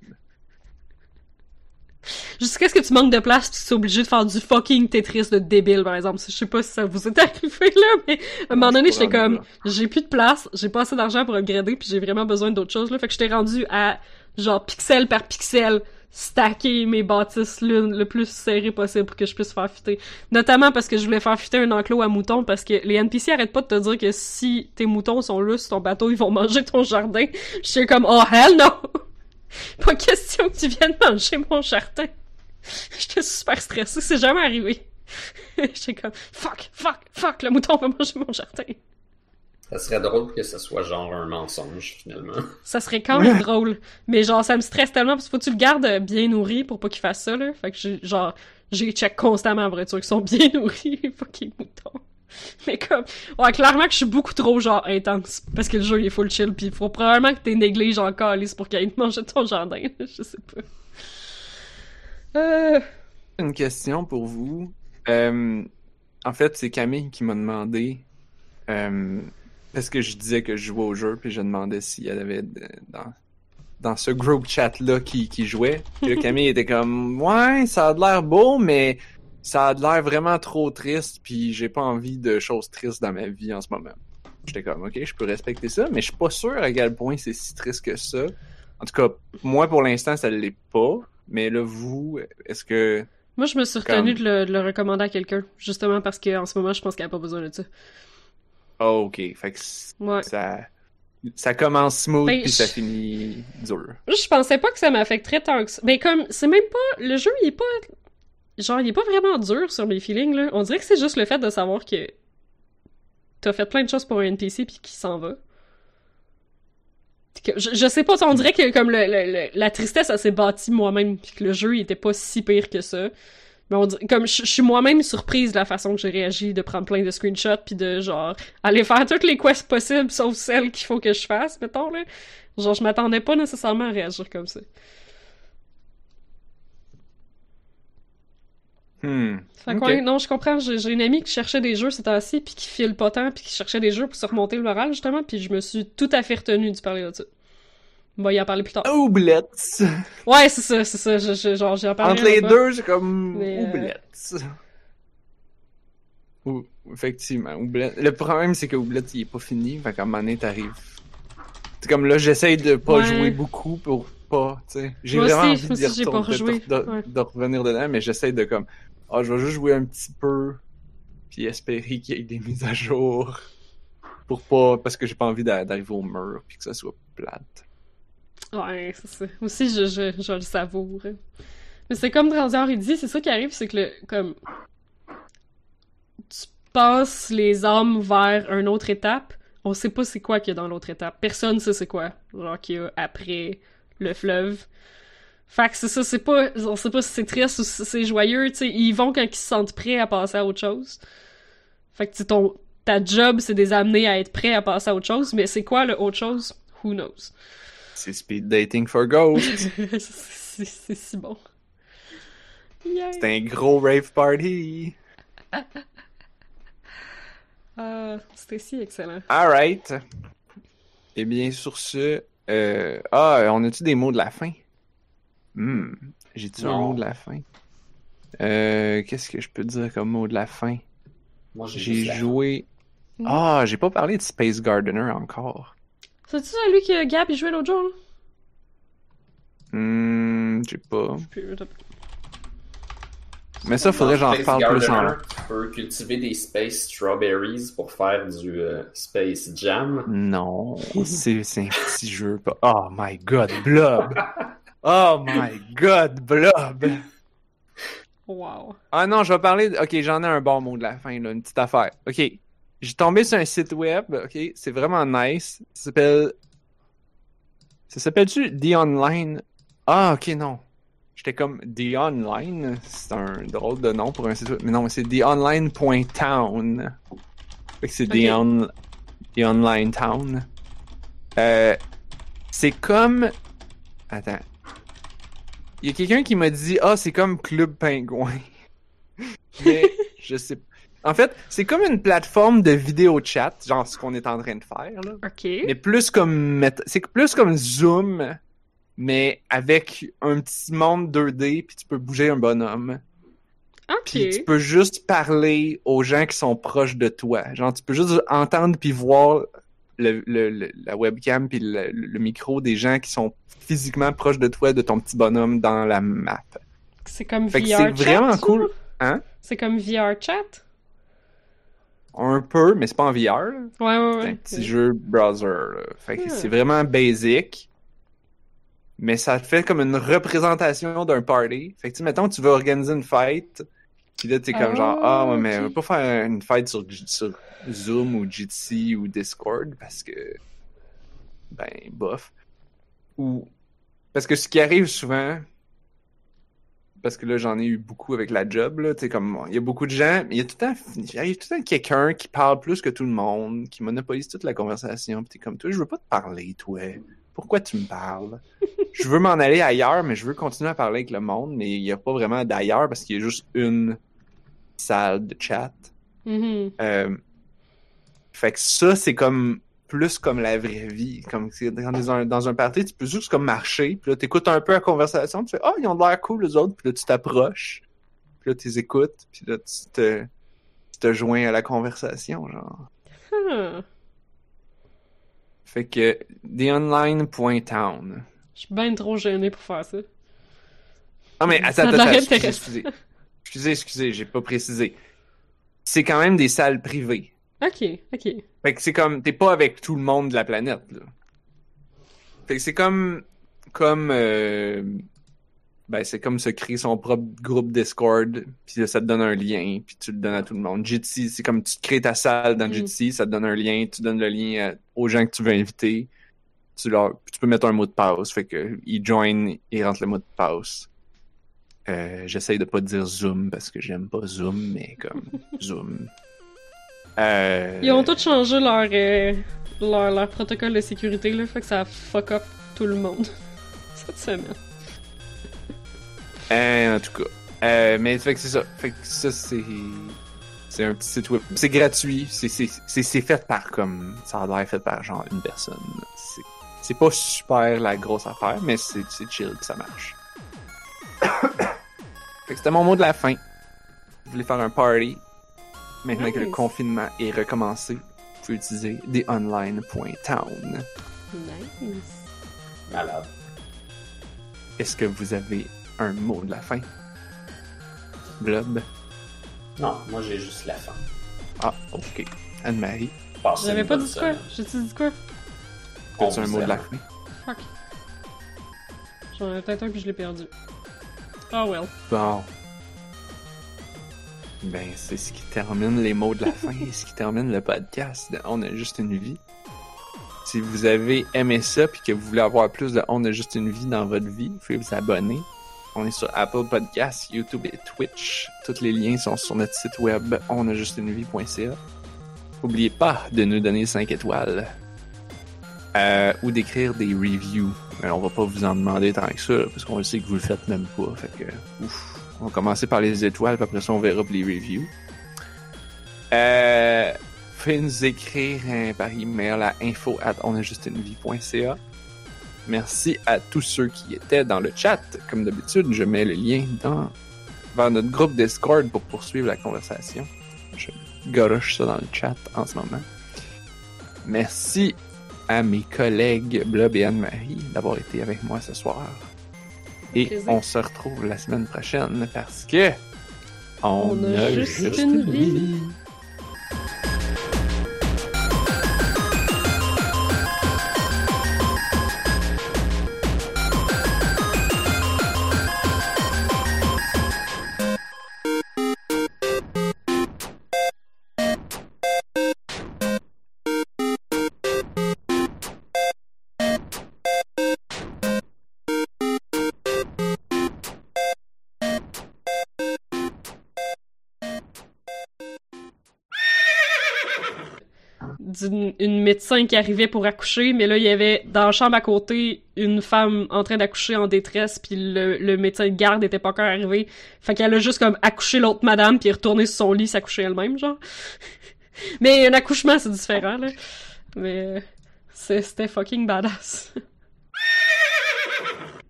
Jusqu'à ce que tu manques de place pis tu sois obligé de faire du fucking Tetris de débile, par exemple. Je sais pas si ça vous est arrivé, là, mais à un moment donné, j'étais comme, j'ai plus de place, j'ai pas assez d'argent pour upgrader pis j'ai vraiment besoin d'autres choses, là. Fait que j'étais rendu à, genre, pixel par pixel, stacker mes bâtisses l'une le plus serré possible pour que je puisse faire fitter. Notamment parce que je voulais faire fitter un enclos à moutons parce que les NPC arrêtent pas de te dire que si tes moutons sont là sur ton bateau, ils vont manger ton jardin. Je suis comme, oh hell no! Pas question que tu viennes manger mon jardin. J'étais super stressée, c'est jamais arrivé. J'étais comme, fuck, fuck, fuck, le mouton va manger mon jardin. Ça serait drôle que ce soit genre un mensonge, finalement. Ça serait quand même drôle. Mais genre, ça me stresse tellement parce qu'il faut que tu le gardes bien nourri pour pas qu'il fasse ça, là. Fait que j'ai, genre, j'ai check constamment pour être sûr qu'ils sont bien nourris, les fucking moutons. Mais comme, ouais, clairement que je suis beaucoup trop, genre, intense. Parce que le jeu, il est full chill, pis il faut probablement que t'es négligé encore calice pour qu'il aille te manger ton jardin. je sais pas. Euh... Une question pour vous. Euh, en fait, c'est Camille qui m'a demandé, euh, parce que je disais que je jouais au jeu, puis je demandais s'il y avait dans, dans ce group chat-là qui, qui jouait. Puis là, Camille était comme, ouais, ça a l'air beau, mais ça a l'air vraiment trop triste, puis j'ai pas envie de choses tristes dans ma vie en ce moment. J'étais comme, ok, je peux respecter ça, mais je suis pas sûr à quel point c'est si triste que ça. En tout cas, moi, pour l'instant, ça l'est pas. Mais là, vous, est-ce que. Moi, je me suis Comme- retenue de, le, de le recommander à quelqu'un, justement parce qu'en ce moment, je pense qu'elle a pas besoin de ça. Oh, ok. Fait que Ouais. ça. Ça commence smooth Ben, puis ça finit dur. Je pensais pas que ça m'affecterait tant que ça. Mais comme, c'est même pas. Le jeu, il est pas. Genre, il est pas vraiment dur sur mes feelings, là. On dirait que c'est juste le fait de savoir que. T'as fait plein de choses pour un NPC puis qu'il s'en va. Que- je, je sais pas, on dirait que comme le, le- le- la tristesse, elle s'est bâtie moi-même, puis que le jeu, il était pas si pire que ça. Mais on dirait, comme je, suis moi-même surprise de la façon que j'ai réagi, de prendre plein de screenshots, puis de genre aller faire toutes les quests possibles, sauf celles qu'il faut que je fasse, mettons, là. Genre, je m'attendais pas nécessairement à réagir comme ça. Hmm. Fait ouais, non, je comprends. J'ai j'ai une amie qui cherchait des jeux ces temps-ci, puis qui file pas tant, puis qui cherchait des jeux pour se remonter le moral, justement, puis je me suis tout à fait retenue de parler de ça. Bon, y en parler plus tard. Oublette! Ouais, c'est ça, c'est ça. Je, je- genre. Entre les deux, j'ai comme Mais, euh, oublette. Ou- effectivement, oublette. Le problème, c'est que oublette, il est pas fini. Fait qu'à un moment donné, t'arrives. C'est comme là, j'essaye de pas Ouais. jouer beaucoup pour pas, tu sais. J'ai vraiment envie d'y retourner, de- rejoué. de, Ouais. de revenir dedans, mais j'essaye de comme, ah, je vais juste jouer un petit peu, puis espérer qu'il y ait des mises à jour. Pour pas, parce que j'ai pas envie d'a- d'arriver au mur, puis que ça soit plate. Ouais, c'est ça. Aussi, je, je, je le savoure. Mais c'est comme Transior, il dit, c'est ça qui arrive, c'est que le, comme, tu passes les âmes vers une autre étape, on sait pas c'est quoi qu'il y a dans l'autre étape. Personne sait c'est quoi, genre qu'il y a après le fleuve. Fait que c'est ça, c'est pas, on sait pas si c'est triste ou si c'est joyeux, tu sais, ils vont quand ils se sentent prêts à passer à autre chose. Fait que ton, ta job, c'est de les amener à être prêts à passer à autre chose, mais c'est quoi le autre chose? Who knows? C'est speed dating for ghosts. c'est c'est si bon. Yeah. c'est un gros rave party. Ah, c'était si excellent. Alright. Eh bien, sur ce, euh... ah, on a-tu des mots de la fin? Hmm. J'ai-tu un mot de la fin? Euh, qu'est-ce que je peux dire comme mot de la fin? Moi, j'ai joué. Mm. Ah, j'ai pas parlé de Space Gardener encore. C'est-tu celui que Gab il jouait l'autre jour? là? Hmm, j'ai pas. Mais ça, faudrait que j'en reparle plus en Tu peux cultiver des Space Strawberries pour faire du euh, Space Jam. Non, c'est c'est un petit jeu. pas- Oh my god, Blob! Oh my god, Blob! Wow. Ah non, je vais parler. de- Ok, j'en ai un bon mot de la fin, là, une petite affaire. Ok, j'ai tombé sur un site web. Ok, c'est vraiment nice. Ça s'appelle. Ça s'appelle-tu The Online? Ah, ok, non. J'étais comme The Online. C'est un drôle de nom pour un site web. Mais non, c'est TheOnline.town. Fait que c'est. The, On- The Online Town. Euh, c'est comme. Attends. Il y a quelqu'un qui m'a dit Ah, c'est comme Club Pingouin. Mais je sais En fait, c'est comme une plateforme de vidéo chat, genre ce qu'on est en train de faire, là. Ok. Mais plus comme. C'est plus comme Zoom, mais avec un petit monde 2D, puis tu peux bouger un bonhomme. Puis tu Ok. peux juste parler aux gens qui sont proches de toi. Genre, tu peux juste entendre puis voir le, le- le- la webcam puis le, le micro des gens qui sont physiquement proches de toi, de ton petit bonhomme dans la map. C'est comme Fait VR c'est vraiment cool. Hein? C'est comme VR chat? Un peu, mais c'est pas en VR. là. Ouais, ouais, C'est ouais. un petit jeu browser. là. Fait que c'est vraiment basic. Mais ça te fait comme une représentation d'un party. Fait que, tu mettons, tu veux organiser une fête. Puis là, t'es comme Ah, genre, ah, ouais, mais ok. on va pas faire une fête sur, sur Zoom ou Jitsi ou Discord parce que. Ben, bof. Ou. Parce que ce qui arrive souvent. Parce que là, j'en ai eu beaucoup avec la job, là. Comme, il y a beaucoup de gens. mais Il y a tout le temps. Il arrive tout le temps quelqu'un qui parle plus que tout le monde, qui monopolise toute la conversation. Puis t'es comme, toi, je veux pas te parler, toi. Pourquoi tu me parles? je veux m'en aller ailleurs, mais je veux continuer à parler avec le monde, mais il n'y a pas vraiment d'ailleurs parce qu'il y a juste une salle de chat. Mhm. Euh, fait que ça, c'est comme plus comme la vraie vie. Comme c'est dans un, dans un party, tu peux juste comme marcher, puis là, t'écoutes un peu la conversation, tu fais Ah, ils ont l'air cool, les autres, puis là, tu t'approches, puis là, tu les écoutes, puis là, tu te, tu te joins à la conversation, genre. Ah. Fait que, theonline.town. Je suis bien trop gênée pour faire ça. Ah, mais attends, attends, excusez. Excusez, excusez, j'ai pas précisé. C'est quand même des salles privées. Ok, ok. Fait que c'est comme, t'es pas avec tout le monde de la planète, là. Fait que c'est comme, comme, euh, ben c'est comme se créer son propre groupe Discord, puis là, ça te donne un lien, puis tu le donnes à tout le monde. Jitsi, c'est comme tu te crées ta salle dans Mm. Jitsi, ça te donne un lien, tu donnes le lien à- aux gens que tu veux inviter. Tu leur, tu peux mettre un mot de passe, fait que ils joignent, ils rentrent le mot de passe. Euh, J'essaye de pas dire Zoom parce que j'aime pas Zoom, mais comme Zoom. Euh, Ils ont tous changé leur, euh, leur, leur protocole de sécurité, là, fait que ça fuck up tout le monde cette semaine. Euh, en tout cas. Euh, mais fait que c'est ça. Fait que ça, c'est. C'est un petit site web. C'est gratuit. C'est, fait par comme. Ça a l'air fait par genre une personne. C'est, pas super la grosse affaire, mais c'est, chill que ça marche. fait que c'était mon mot de la fin. Vous voulez faire un party. Maintenant que le confinement est recommencé, vous pouvez utiliser theonline.town. Nice. Malade. Est-ce que vous avez un mot de la fin? Blob? Non, moi j'ai juste la fin. Ah, ok. Anne-Marie, J'avais pas dit quoi? J'ai-tu dit quoi? On as-tu un mot de la fin? Fuck. J'en avais peut-être un puis je l'ai perdu. Oh well. Bon. Ben, c'est ce qui termine les mots de la fin et ce qui termine le podcast de On a juste une vie. Si vous avez aimé ça puis que vous voulez avoir plus de On a juste une vie dans votre vie, vous pouvez vous abonner. On est sur Apple Podcasts, YouTube et Twitch. Tous les liens sont sur notre site web onajustunevie.ca. N'oubliez pas de nous donner 5 étoiles. Euh, ou d'écrire des reviews. Mais on va pas vous en demander tant que ça, parce qu'on sait que vous le faites même pas. Fait que, ouf. On va commencer par les étoiles, puis après ça, on verra les reviews. Euh, pouvez nous écrire hein, par email à info at onajustunevie.ca. Merci à tous ceux qui étaient dans le chat. Comme d'habitude, je mets le lien dans, vers notre groupe Discord pour poursuivre la conversation. Je garoche ça dans le chat en ce moment. Merci à mes collègues Blob et Anne-Marie d'avoir été avec moi ce soir. Et Plaisir. on se retrouve la semaine prochaine parce que on, On a juste une vie. Médecin qui arrivait pour accoucher, mais là, il y avait dans la chambre à côté une femme en train d'accoucher en détresse, puis le, le médecin de garde était pas encore arrivé. Fait qu'elle a juste comme accouché l'autre madame, puis est retournée sur son lit s'accoucher elle-même, genre. mais un accouchement, c'est différent, là. Mais euh, c'était fucking badass.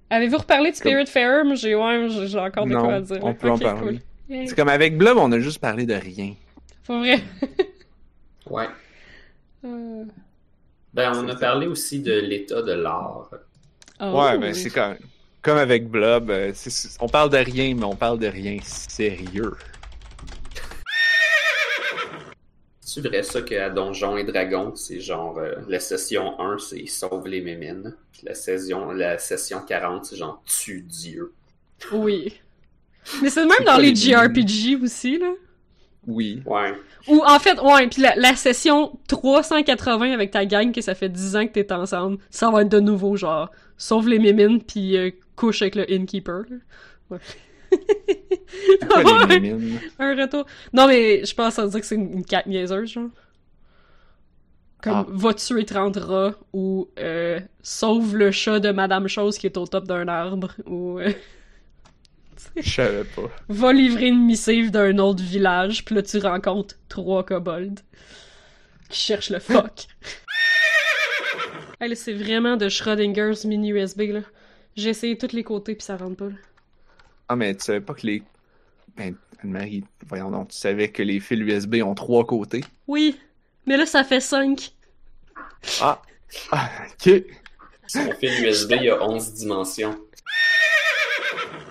Avez-vous reparlé de Spirit Fair? Moi, J'ai ouais, j'ai encore de Non, quoi à dire. on peut en parler. cool. Yeah. C'est comme avec Blob, on a juste parlé de rien. Pas vrai. Ouais. Euh, Ben, on a parlé aussi de l'état de l'art. oh. Ouais, ben c'est comme, comme avec Blob, euh, on parle de rien, mais on parle de rien sérieux. C'est vrai ça qu'à Donjons et Dragons, c'est genre euh, la session 1, c'est sauve les mémines. Puis la session, la session 40, c'est genre tue Dieu. Oui. Mais c'est le même dans les les JRPG aussi, là. Oui. Ouais. Ou en fait, ouais, puis la, la session 380 avec ta gang que ça fait 10 ans que t'es ensemble, ça va être de nouveau genre sauve les mémines puis euh, couche avec le innkeeper. Ouais. Quoi les? Un retour. Non mais je pense à dire que c'est une, une niaiseuse genre. Comme Ah. va tuer 30 rats ou euh, sauve le chat de Madame Chose qui est au top d'un arbre ou euh, Je savais pas. va livrer une missive d'un autre village, puis là tu rencontres trois kobolds qui cherchent le fuck. hey, là, c'est vraiment de Schrodinger's mini USB là. J'ai essayé tous les côtés puis ça rentre pas. Là. Ah, mais tu savais pas que les. Ben, Anne-Marie, voyons donc, tu savais que les fils USB ont trois côtés? Oui, mais là ça fait 5. Ah! Ah, ok! Son fil USB, il y a 11 dimensions.